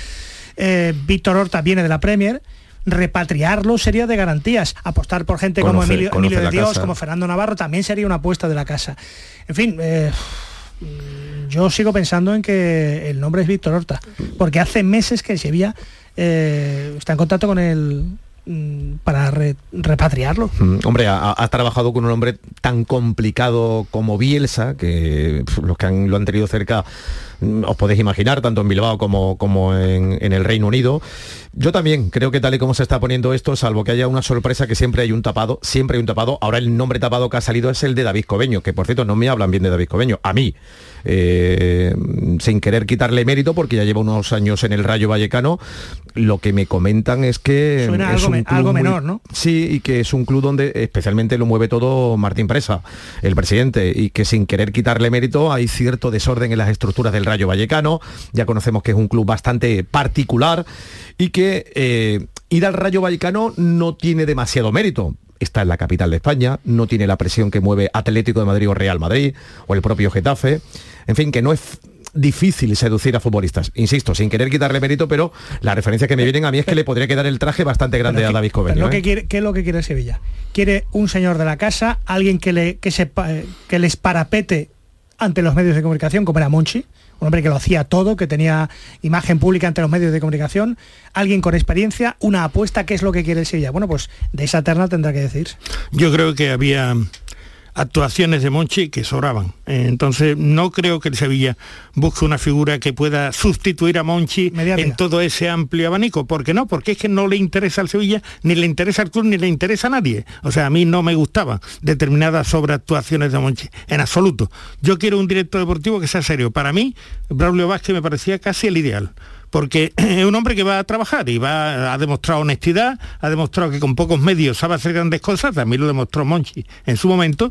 Eh, Víctor Horta viene de la Premier. Repatriarlo sería de garantías. Apostar por gente como Emilio, de Dios, casa. como Fernando Navarro, también sería una apuesta de la casa. En fin, eh, yo sigo pensando en que el nombre es Víctor Horta, porque hace meses que el Sevilla eh, está en contacto con él mm, para re- repatriarlo. Mm, Hombre, ha, ha trabajado con un hombre tan complicado como Bielsa, que los que han- lo han tenido cerca mm, os podéis imaginar, tanto en Bilbao como, como en, en el Reino Unido. Yo también creo que tal y como se está poniendo esto, salvo que haya una sorpresa que siempre hay un tapado, siempre hay un tapado. Ahora el nombre tapado que ha salido es el de David Cobeño, que por cierto no me hablan bien de David Cobeño, a mí, eh, sin querer quitarle mérito, porque ya lleva unos años en el Rayo Vallecano, lo que me comentan es que Suena es algo un club algo muy- menor, ¿no? Sí, y que es un club donde especialmente lo mueve todo Martín Presa, el presidente, y que sin querer quitarle mérito hay cierto desorden en las estructuras del Rayo Vallecano. Ya conocemos que es un club bastante particular y que eh, ir al Rayo Vallecano no tiene demasiado mérito. Está en la capital de España, no tiene la presión que mueve Atlético de Madrid o Real Madrid o el propio Getafe. En fin, que no es difícil seducir a futbolistas. Insisto, sin querer quitarle mérito, pero la referencia que me vienen a mí es que le podría quedar el traje bastante grande a David ¿eh? que quiere, ¿Qué es lo que quiere Sevilla? Quiere un señor de la casa, alguien que, le, que, se, eh, que les parapete ante los medios de comunicación, como era Monchi, un hombre que lo hacía todo, que tenía imagen pública ante los medios de comunicación, alguien con experiencia, una apuesta, ¿qué es lo que quiere el Sevilla? Bueno, pues de esa terna tendrá que decir. Yo creo que había actuaciones de Monchi que sobraban. Eh, Entonces no creo que el Sevilla busque una figura que pueda sustituir a Monchi en todo ese amplio abanico. ¿Por qué no? Porque es que no le interesa al Sevilla, ni le interesa al club, ni le interesa a nadie. O sea, a mí no me gustaban determinadas sobreactuaciones de Monchi, en absoluto. Yo quiero un director deportivo que sea serio. Para mí, Braulio Vázquez me parecía casi el ideal porque es un hombre que va a trabajar y va ha demostrado honestidad, ha demostrado que con pocos medios sabe hacer grandes cosas, también lo demostró Monchi en su momento.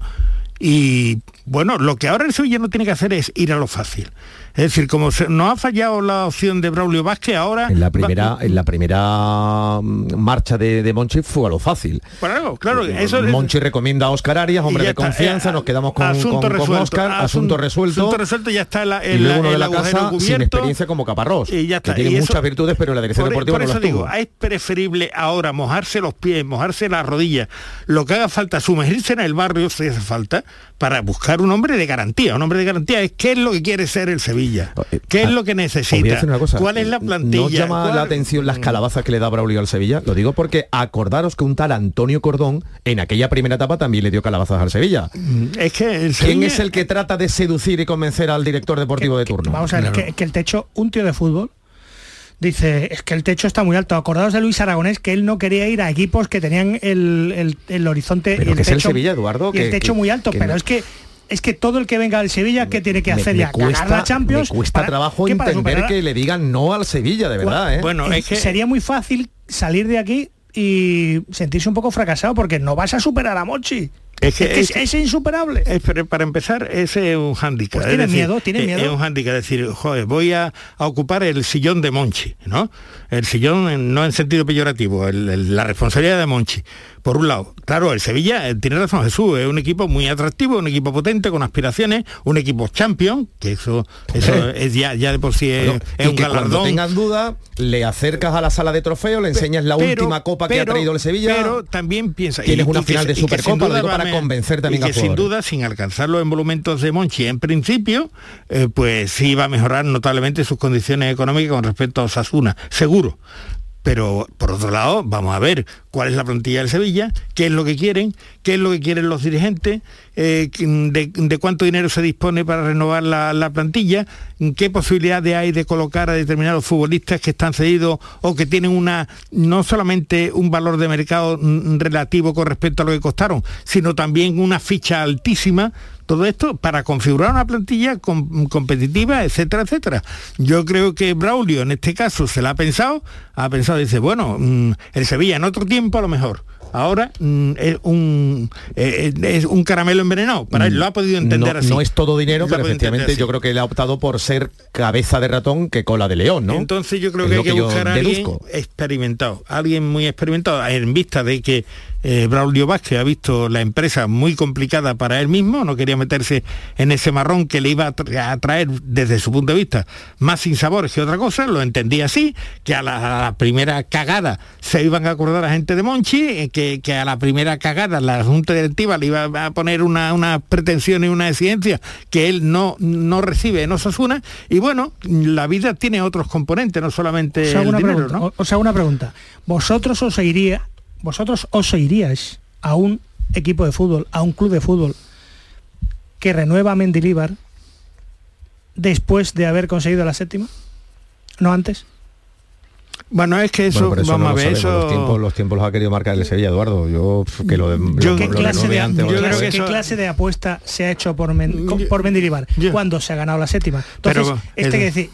Y bueno, lo que ahora el Sevilla no tiene que hacer es ir a lo fácil. Es decir, como se- no ha fallado la opción de Braulio Vázquez, ahora... En la va- primera, en la primera mm, marcha de, de Monchi fue a lo fácil. Claro, claro, eso es- Monchi recomienda a Oscar Arias, hombre de confianza, eh, nos quedamos con, asunto con, con resuelto, Oscar, asun- asunto resuelto. asunto resuelto, ya está la- y el- luego uno de la casa sin cubierto. experiencia como Caparrós, Y ya está. que tiene Y eso- muchas virtudes, pero en la dirección por, deportiva por no eso las digo, tuvo. es preferible ahora mojarse los pies, mojarse las rodillas, lo que haga falta, sumergirse en el barrio si hace falta, para buscar un hombre de garantía. Un hombre de garantía es qué es lo que quiere ser el Sevilla. Sevilla? ¿Qué es lo que necesita? decir una cosa. ¿Cuál es la plantilla? ¿No llama ¿Cuál- la atención las calabazas que le da Braulio al Sevilla? Lo digo porque acordaros que un tal Antonio Cordón en aquella primera etapa también le dio calabazas al Sevilla. Es que el ¿Quién es el que trata de seducir y convencer al director deportivo de turno? Vamos a ver, que, que el techo, un tío de fútbol, dice, es que el techo está muy alto. Acordaos de Luis Aragonés que él no quería ir a equipos que tenían el, el- el horizonte Pero y el que es el techo, Sevilla, Eduardo, y el que- techo que- muy alto. que pero no- es que es que todo el que venga al Sevilla, ¿qué tiene que hacer me ya? Ganar la Champions. me cuesta para- trabajo ¿qué para entender superar? que le digan no al Sevilla, de verdad, ¿eh? Bueno, Eh, es que sería muy fácil salir de aquí y sentirse un poco fracasado porque no vas a superar a Mochi. Es que, Es que es- es, es insuperable. es- pero para empezar, ese es un hándicap. Pues es tiene decir, miedo, tiene es- miedo. Es un hándicap, es decir, joder, voy a, a ocupar el sillón de Monchi, ¿no? El sillón en- no en sentido peyorativo, el- el- la responsabilidad de Monchi. Por un lado, claro, el Sevilla, eh, tiene razón Jesús, es un equipo muy atractivo, un equipo potente, con aspiraciones, un equipo champion, que eso, eso es ya, ya de por sí es, Bueno, es y un que cuando galardón. tengas duda, le acercas a la sala de trofeos, le enseñas la Pero- última copa que ha traído el Sevilla. Pero también piensa. Tienes una final de Supercopa, sin lo digo para a- convencer también y a que sin jugadores. duda, sin alcanzar los emolumentos de Monchi en principio, eh, pues sí va a mejorar notablemente sus condiciones económicas con respecto a Osasuna, seguro. Pero por otro lado, vamos a ver cuál es la plantilla del Sevilla, qué es lo que quieren, qué es lo que quieren los dirigentes, eh, de, cuánto dinero se dispone para renovar la, la plantilla, qué posibilidades hay de colocar a determinados futbolistas que están cedidos o que tienen una no solamente un valor de mercado mm, relativo con respecto a lo que costaron, sino también una ficha altísima todo esto para configurar una plantilla com- competitiva, etcétera, etcétera. Yo creo que Braulio en este caso se la ha pensado, ha pensado, dice, bueno, mm, el Sevilla en otro tiempo a lo mejor. Ahora mm, es, un, eh, es un caramelo envenenado. Para él lo ha podido entender no, así. no es todo dinero, Lo pero efectivamente yo creo que él ha optado por ser cabeza de ratón que cola de león, ¿no? Entonces yo creo Es que hay que, buscar a alguien experimentado, alguien muy experimentado, en vista de que eh, Braulio Vázquez ha visto la empresa muy complicada para él mismo, no quería meterse en ese marrón que le iba a tra- a traer desde su punto de vista más sinsabores que otra cosa, lo entendía así, que a la, a la primera cagada se iban a acordar a gente de Monchi, eh, que, que a la primera cagada la Junta Directiva le iba a poner una, una pretensión y una exigencia que él no, no recibe en Osasuna, y bueno, la vida tiene otros componentes, no solamente Os hago el una dinero, pregunta. ¿no? o- Os hago una pregunta. ¿Vosotros os iría, vosotros os iríais a un equipo de fútbol, a un club de fútbol que renueva a Mendilíbar después de haber conseguido la séptima? ¿No antes? Bueno, es que eso, Bueno, pero eso vamos no a ver, eso... Los tiempos, los tiempos los ha querido marcar el Sevilla, Eduardo. Yo que lo de Yo- lo- ¿Qué, lo clase de, antes clase apuesta se ha hecho por, Men- con- por Mendilibar cuando se ha ganado la séptima? Entonces, Pero, este que decir,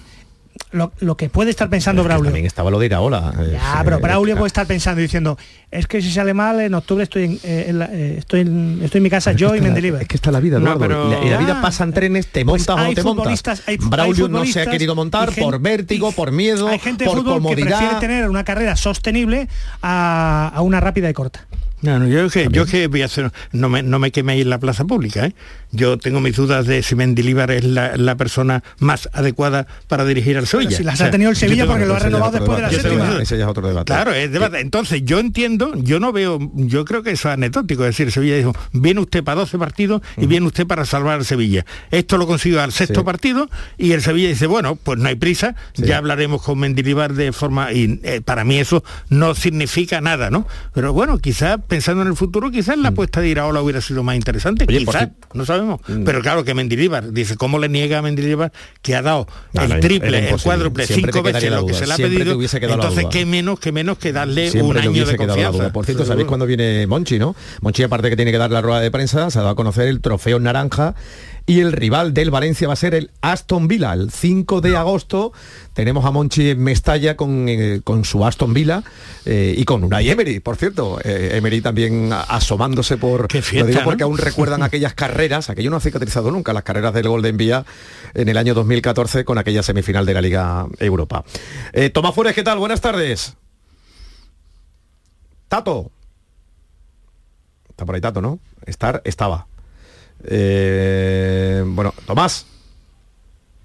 lo, lo que puede estar pensando Braulio. También estaba lo de Iraola. eh, Ya, eh, pero Braulio puede estar pensando y diciendo, es que si sale mal, en octubre estoy en, eh, en la- eh, estoy en, estoy en mi casa, yo y Mendilibar. Es que está la vida, No, pero- La- y la vida Ya. pasan trenes, te Pues montas o hay no te montas. hay fu- hay Braulio no se ha querido montar y gen- por vértigo, por miedo, Hay gente de por fútbol que prefiere comodidad. tener una carrera sostenible a, a una rápida y corta. No, no, yo que, yo que voy a hacer, no me, no me queméis en la plaza pública, ¿eh? Yo tengo mis dudas de si Mendilibar es la, la persona más adecuada para dirigir al Sevilla. si las ha tenido el Sevilla porque lo ha renovado después de la séptima. mis dudas. Ese ya es otro debate. Claro, es debate. Entonces, yo entiendo, yo no veo, yo creo que eso es anecdótico. Es decir, Sevilla dijo, viene usted para 12 partidos y viene usted para salvar al Sevilla. Esto lo consiguió al sexto Sí. partido y el Sevilla dice, bueno, pues no hay prisa, ya hablaremos con Mendilibar de forma... Y eh, para mí eso no significa nada, ¿no? Pero bueno, quizás pensando en el futuro, quizás la apuesta de Iraola hubiera sido más interesante. Mm. Oye, quizás, si- no sabemos. Mm. Pero claro que Mendilibar, dice, ¿cómo le niega a Mendilibar que ha dado No, el triple, el cuádruple, cinco veces lo que se le ha Siempre pedido? Entonces. ¿qué menos, que menos que darle Siempre un año de confianza? Por cierto, ¿sabéis cuándo viene Monchi, no? Monchi, aparte que tiene que dar la rueda de prensa, se ha dado a conocer el trofeo naranja y el rival del Valencia va a ser el Aston Villa. El 5 de agosto tenemos a Monchi en Mestalla con, eh, con su Aston Villa eh, y con Unai Emery, por cierto. Eh, Emery también asomándose por... fiesta, lo digo ¿no? porque aún recuerdan aquellas carreras, aquello no ha cicatrizado nunca, las carreras del Golden Villa en el año 2014 con aquella semifinal de la Liga Europa. Tomás Flores, ¿qué tal? Buenas tardes. Tato. Está por ahí Tato, ¿no? Estar, estaba. Eh, bueno, Tomás.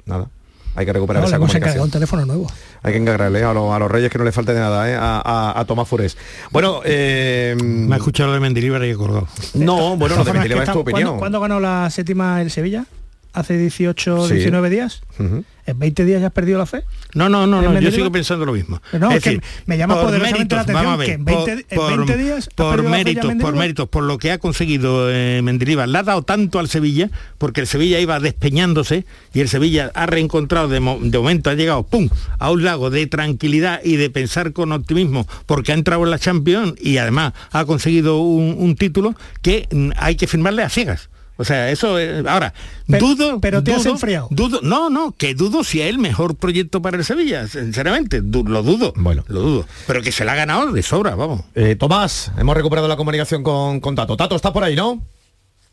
Nada. Hay que recuperar No, esa encargado un comunicación. teléfono nuevo. Hay que encargarle a, los- a los reyes que no le falte de nada, ¿eh? a, a- a Tomás Fures. Bueno, eh, Me ha escuchado lo de Mendilibar y he acordado. no, bueno, lo de Mendilibar es tu opinión. ¿cuándo, cuándo ganó la séptima el Sevilla? ¿Hace 18, Sí. 19 días? Ujú. ¿En 20 días ya has perdido la fe? No, no, no, ¿En no yo sigo pensando lo mismo. No, es decir, me llama por poderosamente la atención vamos a ver, que en 20 por, en 20 días ha por méritos, por méritos, por lo que ha conseguido eh, Mendilibar, le ha dado tanto al Sevilla, porque el Sevilla iba despeñándose y el Sevilla ha reencontrado de, mo- de momento, ha llegado, ¡pum!, a un lago de tranquilidad y de pensar con optimismo, porque ha entrado en la Champions y además ha conseguido un, un título que mm, hay que firmarle a ciegas. O sea, eso es- ahora dudo, pero te has dudo- enfriado. Dudo, no, no, que dudo si es el mejor proyecto para el Sevilla, sinceramente, du- lo dudo. Bueno, lo dudo, pero que se la ha ganado de sobra, vamos. Eh, Tomás, hemos recuperado la comunicación con, con Tato. Tato, ¿estás por ahí, no?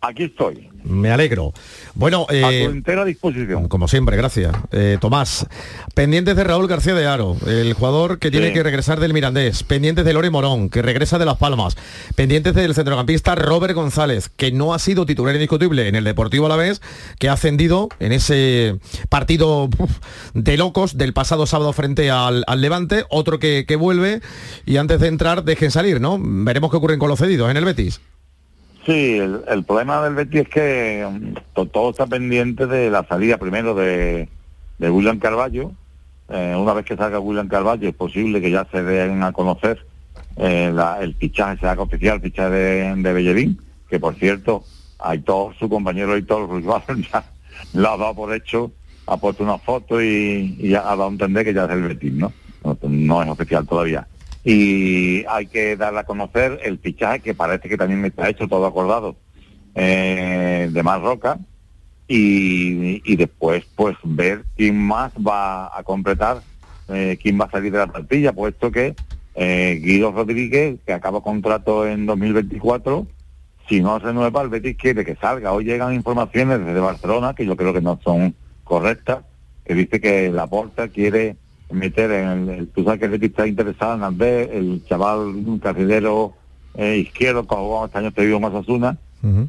Aquí estoy. Me alegro. Bueno, a eh, tu entera disposición. como siempre, gracias. Eh, Tomás, pendientes de Raúl García de Aro, el jugador que tiene que regresar del Mirandés, pendientes de Lore Morón, que regresa de Las Palmas, pendientes del centrocampista Robert González, que no ha sido titular indiscutible en el Deportivo Alavés, que ha ascendido en ese partido de locos del pasado sábado frente al, al Levante, otro que, que vuelve y antes de entrar dejen salir, ¿no? Veremos qué ocurren con los cedidos en el Betis. Sí, el, problema del Betis es que mm, to- todo está pendiente de la salida primero de, William Carballo. Eh, una vez que salga William Carballo es posible que ya se den a conocer eh, la- el fichaje, se haga oficial, el fichaje de, de que por cierto, Aitor, su compañero Aitor Ruiz ya lo ha dado por hecho, ha puesto una foto y, ha dado a entender que ya es el Betis, ¿no? No, no es oficial todavía y hay que darle a conocer el fichaje que parece que también está hecho, todo acordado, eh, de Marroca y, y después pues ver quién más va a completar, eh, quién va a salir de la plantilla, puesto que eh, Guido Rodríguez, que acaba contrato en 2024, si no renueva, el Betis quiere que salga. Hoy llegan informaciones desde Barcelona, que yo creo que no son correctas, que dice que la Porta quiere meter en el, tú sabes que el Betis está interesado en Andrés, el chaval un carrilero eh, izquierdo, como este año te digo más Osuna,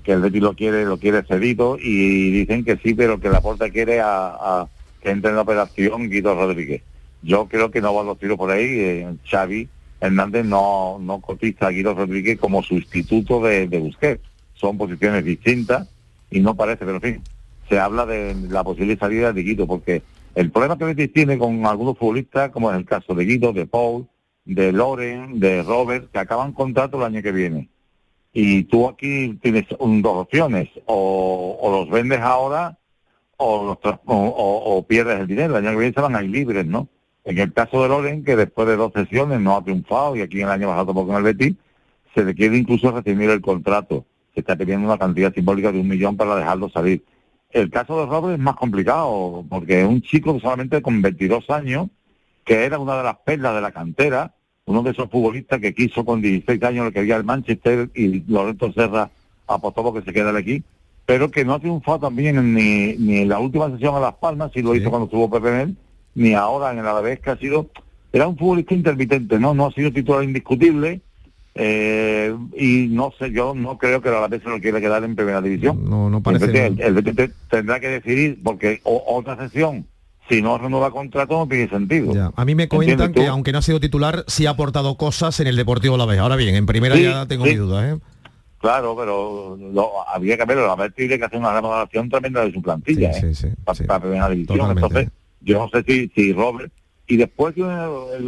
que el Betis lo quiere, lo quiere cedido y dicen que sí, pero que la Porta quiere a, a que entre en la operación Guido Rodríguez. Yo creo que no van los tiros por ahí, eh, Xavi Hernández no, no cotiza a Guido Rodríguez como sustituto de, de Busquets. Son posiciones distintas y no parece, pero en fin, se habla de la posible salida de Guido, porque el problema que Betis tiene con algunos futbolistas, como es el caso de Guido, de Paul, de Loren, de Robert, que acaban contrato el año que viene. Y tú aquí tienes un- dos opciones, o, los vendes ahora o pierdes el dinero. El año que viene se van a ir libres, ¿no? En el caso de Loren, que después de dos sesiones no ha triunfado y aquí en el año pasado tampoco en el Betis, se le quiere incluso recibir el contrato. Se está pidiendo una cantidad simbólica de un millón para dejarlo salir. El caso de Robert es más complicado, porque es un chico solamente con 22 años, que era una de las perlas de la cantera, uno de esos futbolistas que quiso con 16 años, le quería el Manchester y Lorenzo Serra apostó porque se queda aquí, pero que no ha triunfado también ni, ni en la última sesión a Las Palmas, si lo hizo cuando estuvo Pepe Mel, ni ahora en el Alavés, que ha sido, era un futbolista intermitente, ¿no? No ha sido titular indiscutible, eh, y no sé, yo no creo que el Alavés se lo quiera quedar en primera división. No, no parece. El el tendrá que decidir, porque o- otra sesión, si no renueva contrato, no tiene sentido. Ya, A mí me ¿Entiendes cuentan que aunque no ha sido titular, sí ha aportado cosas en el Deportivo La Vez. Ahora bien, en primera Sí, ya tengo sí. mis dudas, ¿eh? Claro, pero lo- había que verlo. A ver, tiene que hacer una remodelación tremenda de su plantilla, ¿eh? Para primera división. Totalmente. Entonces, yo no sé si, si Robert... Y después que,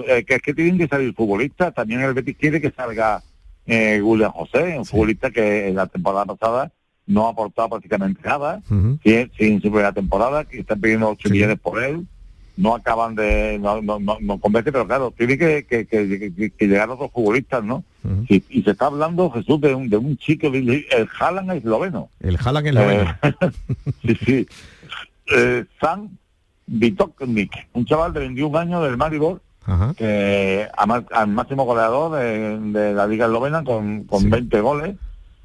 eh, que es que tienen que salir futbolistas. También el Betis quiere que salga eh, William José, un futbolista que en la temporada pasada no ha aportado prácticamente nada. sin, sin su primera temporada, que están pidiendo 8 millones por él. No acaban de... No, no, no, no convence, pero claro, tiene que, que, que- que- llegar otros futbolistas, ¿no? Y se está hablando, Jesús, de un, de un chico, el Haaland esloveno. El Haaland esloveno. Eh, sí, sí. Eh, Sam Vitoknik, un chaval de 21 años del Maribor, Ajá. que ama- al máximo goleador de, de la Liga Eslovena con, con 20 goles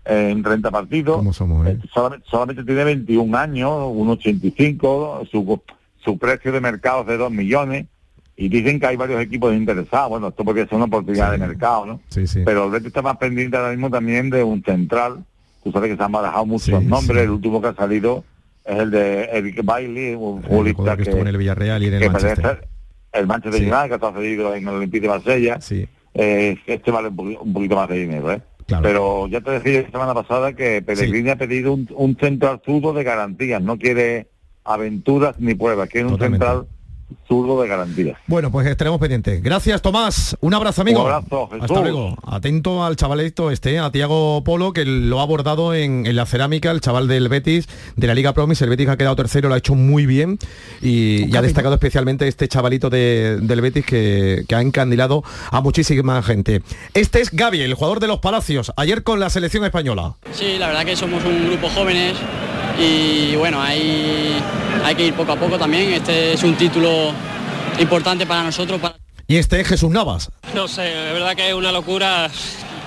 en 30 partidos. ¿Cómo somos, eh? Solamente, solamente tiene 21 años, 1,85, su, su precio de mercado es de 2 millones y dicen que hay varios equipos interesados. Bueno, esto porque es una oportunidad de mercado, ¿no? Sí, sí. Pero el Betis está más pendiente ahora mismo también de un central. Tú sabes que se han barajado muchos nombres. El último que ha salido es el de Eric Bailey, un futbolista que que, estuvo en el Villarreal y en el que Manchester. el Manchester Sí. United, que está cedido en el Olympique de Marsella. Sí. Eh, este vale un poquito, un poquito más de dinero, ¿eh? Pero ya te decía la semana pasada que Pellegrini ha pedido un, un centro zurdo de garantías, no quiere aventuras ni pruebas, que es un central zurdo de garantía. Bueno, pues estaremos pendientes. Gracias, Tomás. Un abrazo, amigo. Un abrazo, Jesús. Hasta luego. Atento al chavalito este, a Tiago Polo, que lo ha abordado en, en la cerámica, el chaval del Betis, de la Liga Promis. El Betis ha quedado tercero, lo ha hecho muy bien y, y ha destacado especialmente este chavalito de- del Betis que, que ha encandilado a muchísima gente. Este es Gaby, el jugador de los Palacios, ayer con la selección española. Sí, la verdad que somos un grupo jóvenes y bueno, hay, hay que ir poco a poco también. Este es un título importante para nosotros. Para... Y este es Jesús Navas. No sé, de verdad que es una locura,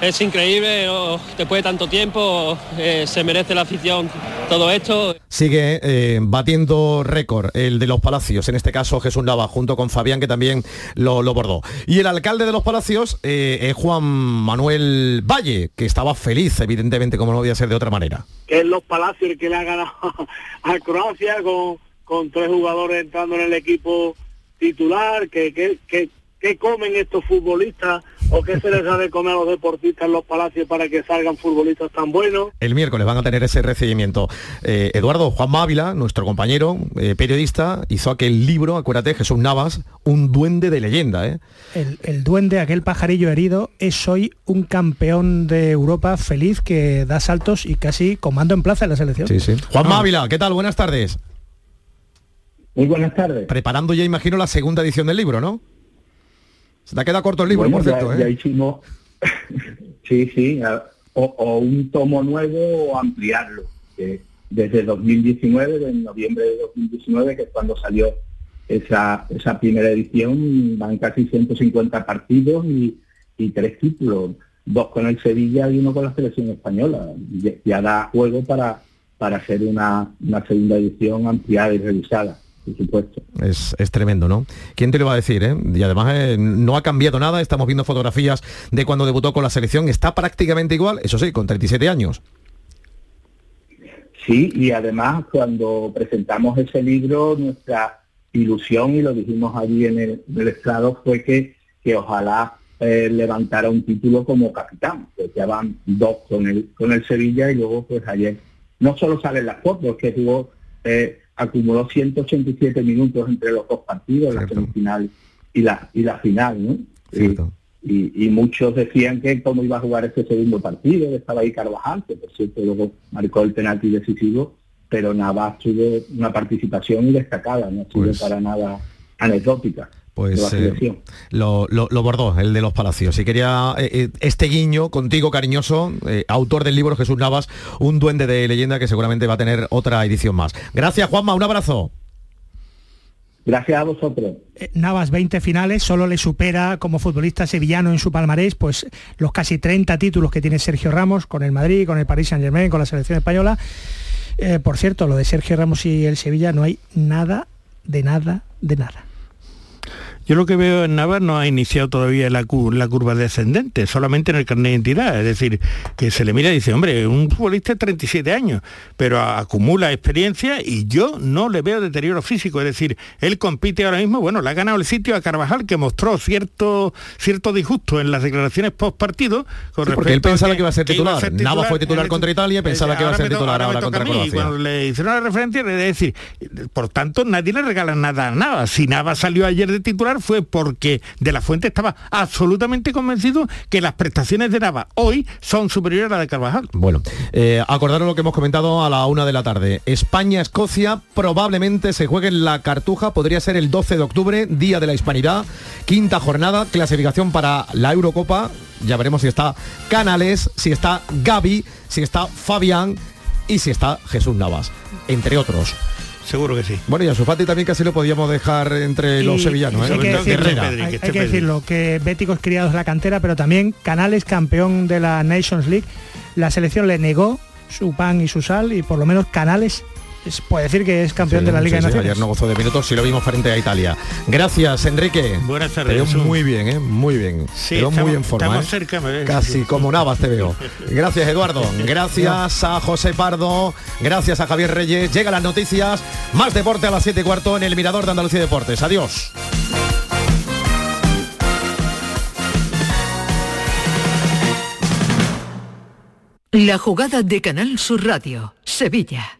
es increíble, ¿no? después de tanto tiempo eh, se merece la afición todo esto. Sigue eh, batiendo récord el de los Palacios, en este caso Jesús Nava, junto con Fabián, que también lo, lo bordó. Y el alcalde de los Palacios eh, es Juan Manuel Valle, que estaba feliz, evidentemente, como no podía ser de otra manera. que es los Palacios el que le ha ganado a Croacia con, con tres jugadores entrando en el equipo titular, que, que, que, que comen estos futbolistas o qué se les da de comer a los deportistas en los Palacios para que salgan futbolistas tan buenos. El miércoles van a tener ese recibimiento. Eh, Eduardo Juan Mávila, nuestro compañero eh, periodista, hizo aquel libro, acuérdate, Jesús Navas, un duende de leyenda. ¿eh? El, el duende, aquel pajarillo herido, es hoy un campeón de Europa feliz que da saltos y casi comando en plaza en la selección. Sí, sí. Juan Mávila, ¿qué tal? Buenas tardes. Muy buenas tardes. Preparando ya, imagino, la segunda edición del libro, ¿no? Se te ha quedado corto el libro, Bueno, por ya- cierto. ¿eh? ya hicimos, sí, sí, o, o un tomo nuevo o ampliarlo. que desde 2019, de noviembre de 2019, que es cuando salió esa, esa primera edición, van casi 150 partidos y, y tres títulos, dos con el Sevilla y uno con la selección española. Ya, ya da juego para, para hacer una, una segunda edición ampliada y revisada, por supuesto. Es, es tremendo, ¿no? ¿Quién te lo va a decir? eh? Y además eh, no ha cambiado nada, estamos viendo fotografías de cuando debutó con la selección, está prácticamente igual, eso sí, con 37 años. Sí, y además cuando presentamos ese libro, nuestra ilusión, y lo dijimos allí en el, en el estrado, fue que, que ojalá eh, levantara un título como capitán, pues ya van dos con el, con el Sevilla y luego pues ayer no solo salen las fotos, que jugó, eh, acumuló 187 minutos entre los dos partidos, la semifinal y la, y la final, ¿no? Y, y, y muchos decían que cómo iba a jugar ese segundo partido, que estaba ahí Carvajal, que por cierto luego marcó el penalti decisivo, pero Navas tuvo una participación destacada, no sido Pues- para nada anecdótica. Pues eh, lo, lo- lo bordó, el de los palacios. Y quería eh, eh, este guiño contigo, cariñoso, eh, autor del libro Jesús Navas, un duende de leyenda que seguramente va a tener otra edición más. Gracias, Juanma, un abrazo. Gracias a vosotros. Eh, Navas 20 finales, solo le supera como futbolista sevillano en su palmarés pues los casi 30 títulos que tiene Sergio Ramos con el Madrid, con el Paris Saint Germain, con la selección española. Eh, por cierto, lo de Sergio Ramos y el Sevilla no hay nada, de nada, de nada. Yo lo que veo en Navas no ha iniciado todavía la, cu- la curva descendente, solamente en el carnet de identidad. Es decir, que se le mira y dice, hombre, un futbolista de 37 años, pero acumula experiencia y yo no le veo deterioro físico. Es decir, él compite ahora mismo, bueno, le ha ganado el sitio a Carvajal, que mostró cierto, cierto disgusto en las declaraciones post partido. Sí, porque él pensaba que iba a ser titular. Navas fue titular contra Italia y pensaba que iba a ser titular ahora contra Y Croacia. cuando le hicieron la referencia, le de decir, por tanto, nadie le regala nada a Navas. Si Navas salió ayer de titular fue porque De La Fuente estaba absolutamente convencido que las prestaciones de Navas hoy son superiores a las de Carvajal. Bueno, eh, acordaros lo que hemos comentado a la una de la tarde. España-Escocia probablemente se juegue en la Cartuja, podría ser el 12 de octubre, Día de la Hispanidad, quinta jornada, clasificación para la Eurocopa. Ya veremos si está Canales, si está Gaby, si está Fabián y si está Jesús Navas, entre otros. Seguro que sí. Bueno, y a Sufati también casi lo podíamos dejar entre los sevillanos, ¿eh? hay que, decirlo, Herrera. hay- hay que decirlo, que béticos criados de la cantera, pero también Canales campeón de la Nations League. La selección le negó su pan y su sal y por lo menos Canales es- puede decir que es campeón Sí, de la Liga sí, de sí, Naciones. ayer no gozó de minutos, sí lo vimos frente a Italia. Gracias, Enrique. Buenas Te tardes, veo muy bien, ¿eh? Muy bien. Sí, te veo estamos- muy en forma. estamos ¿eh? cerca, me ves. Casi como Navas te veo. Gracias, Eduardo. Gracias a José Pardo. Gracias a Javier Reyes. Llegan las noticias. Más deporte a las 7 y cuarto en el Mirador de Andalucía Deportes. Adiós. La jugada de Canal Sur Radio, Sevilla,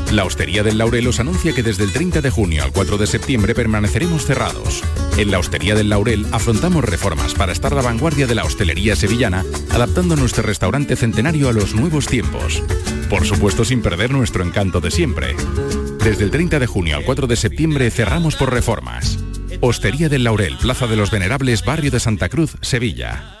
la Hostería del Laurel os anuncia que desde el 30 de junio al 4 de septiembre permaneceremos cerrados. En la Hostería del Laurel afrontamos reformas para estar la vanguardia de la hostelería sevillana, adaptando nuestro restaurante centenario a los nuevos tiempos. Por supuesto sin perder nuestro encanto de siempre. Desde el 30 de junio al 4 de septiembre cerramos por reformas. Hostería del Laurel, Plaza de los Venerables, Barrio de Santa Cruz, Sevilla.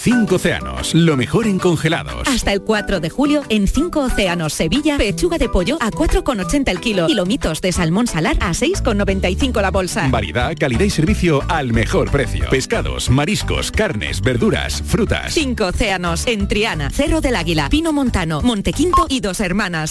5 océanos, lo mejor en congelados. Hasta el 4 de julio, en 5 océanos Sevilla, pechuga de pollo a 4,80 el kilo y lomitos de salmón salar a 6,95 la bolsa. Variedad, calidad y servicio al mejor precio. Pescados, mariscos, carnes, verduras, frutas. 5 océanos en Triana, Cerro del Águila, Pino Montano, Montequinto y Dos Hermanas.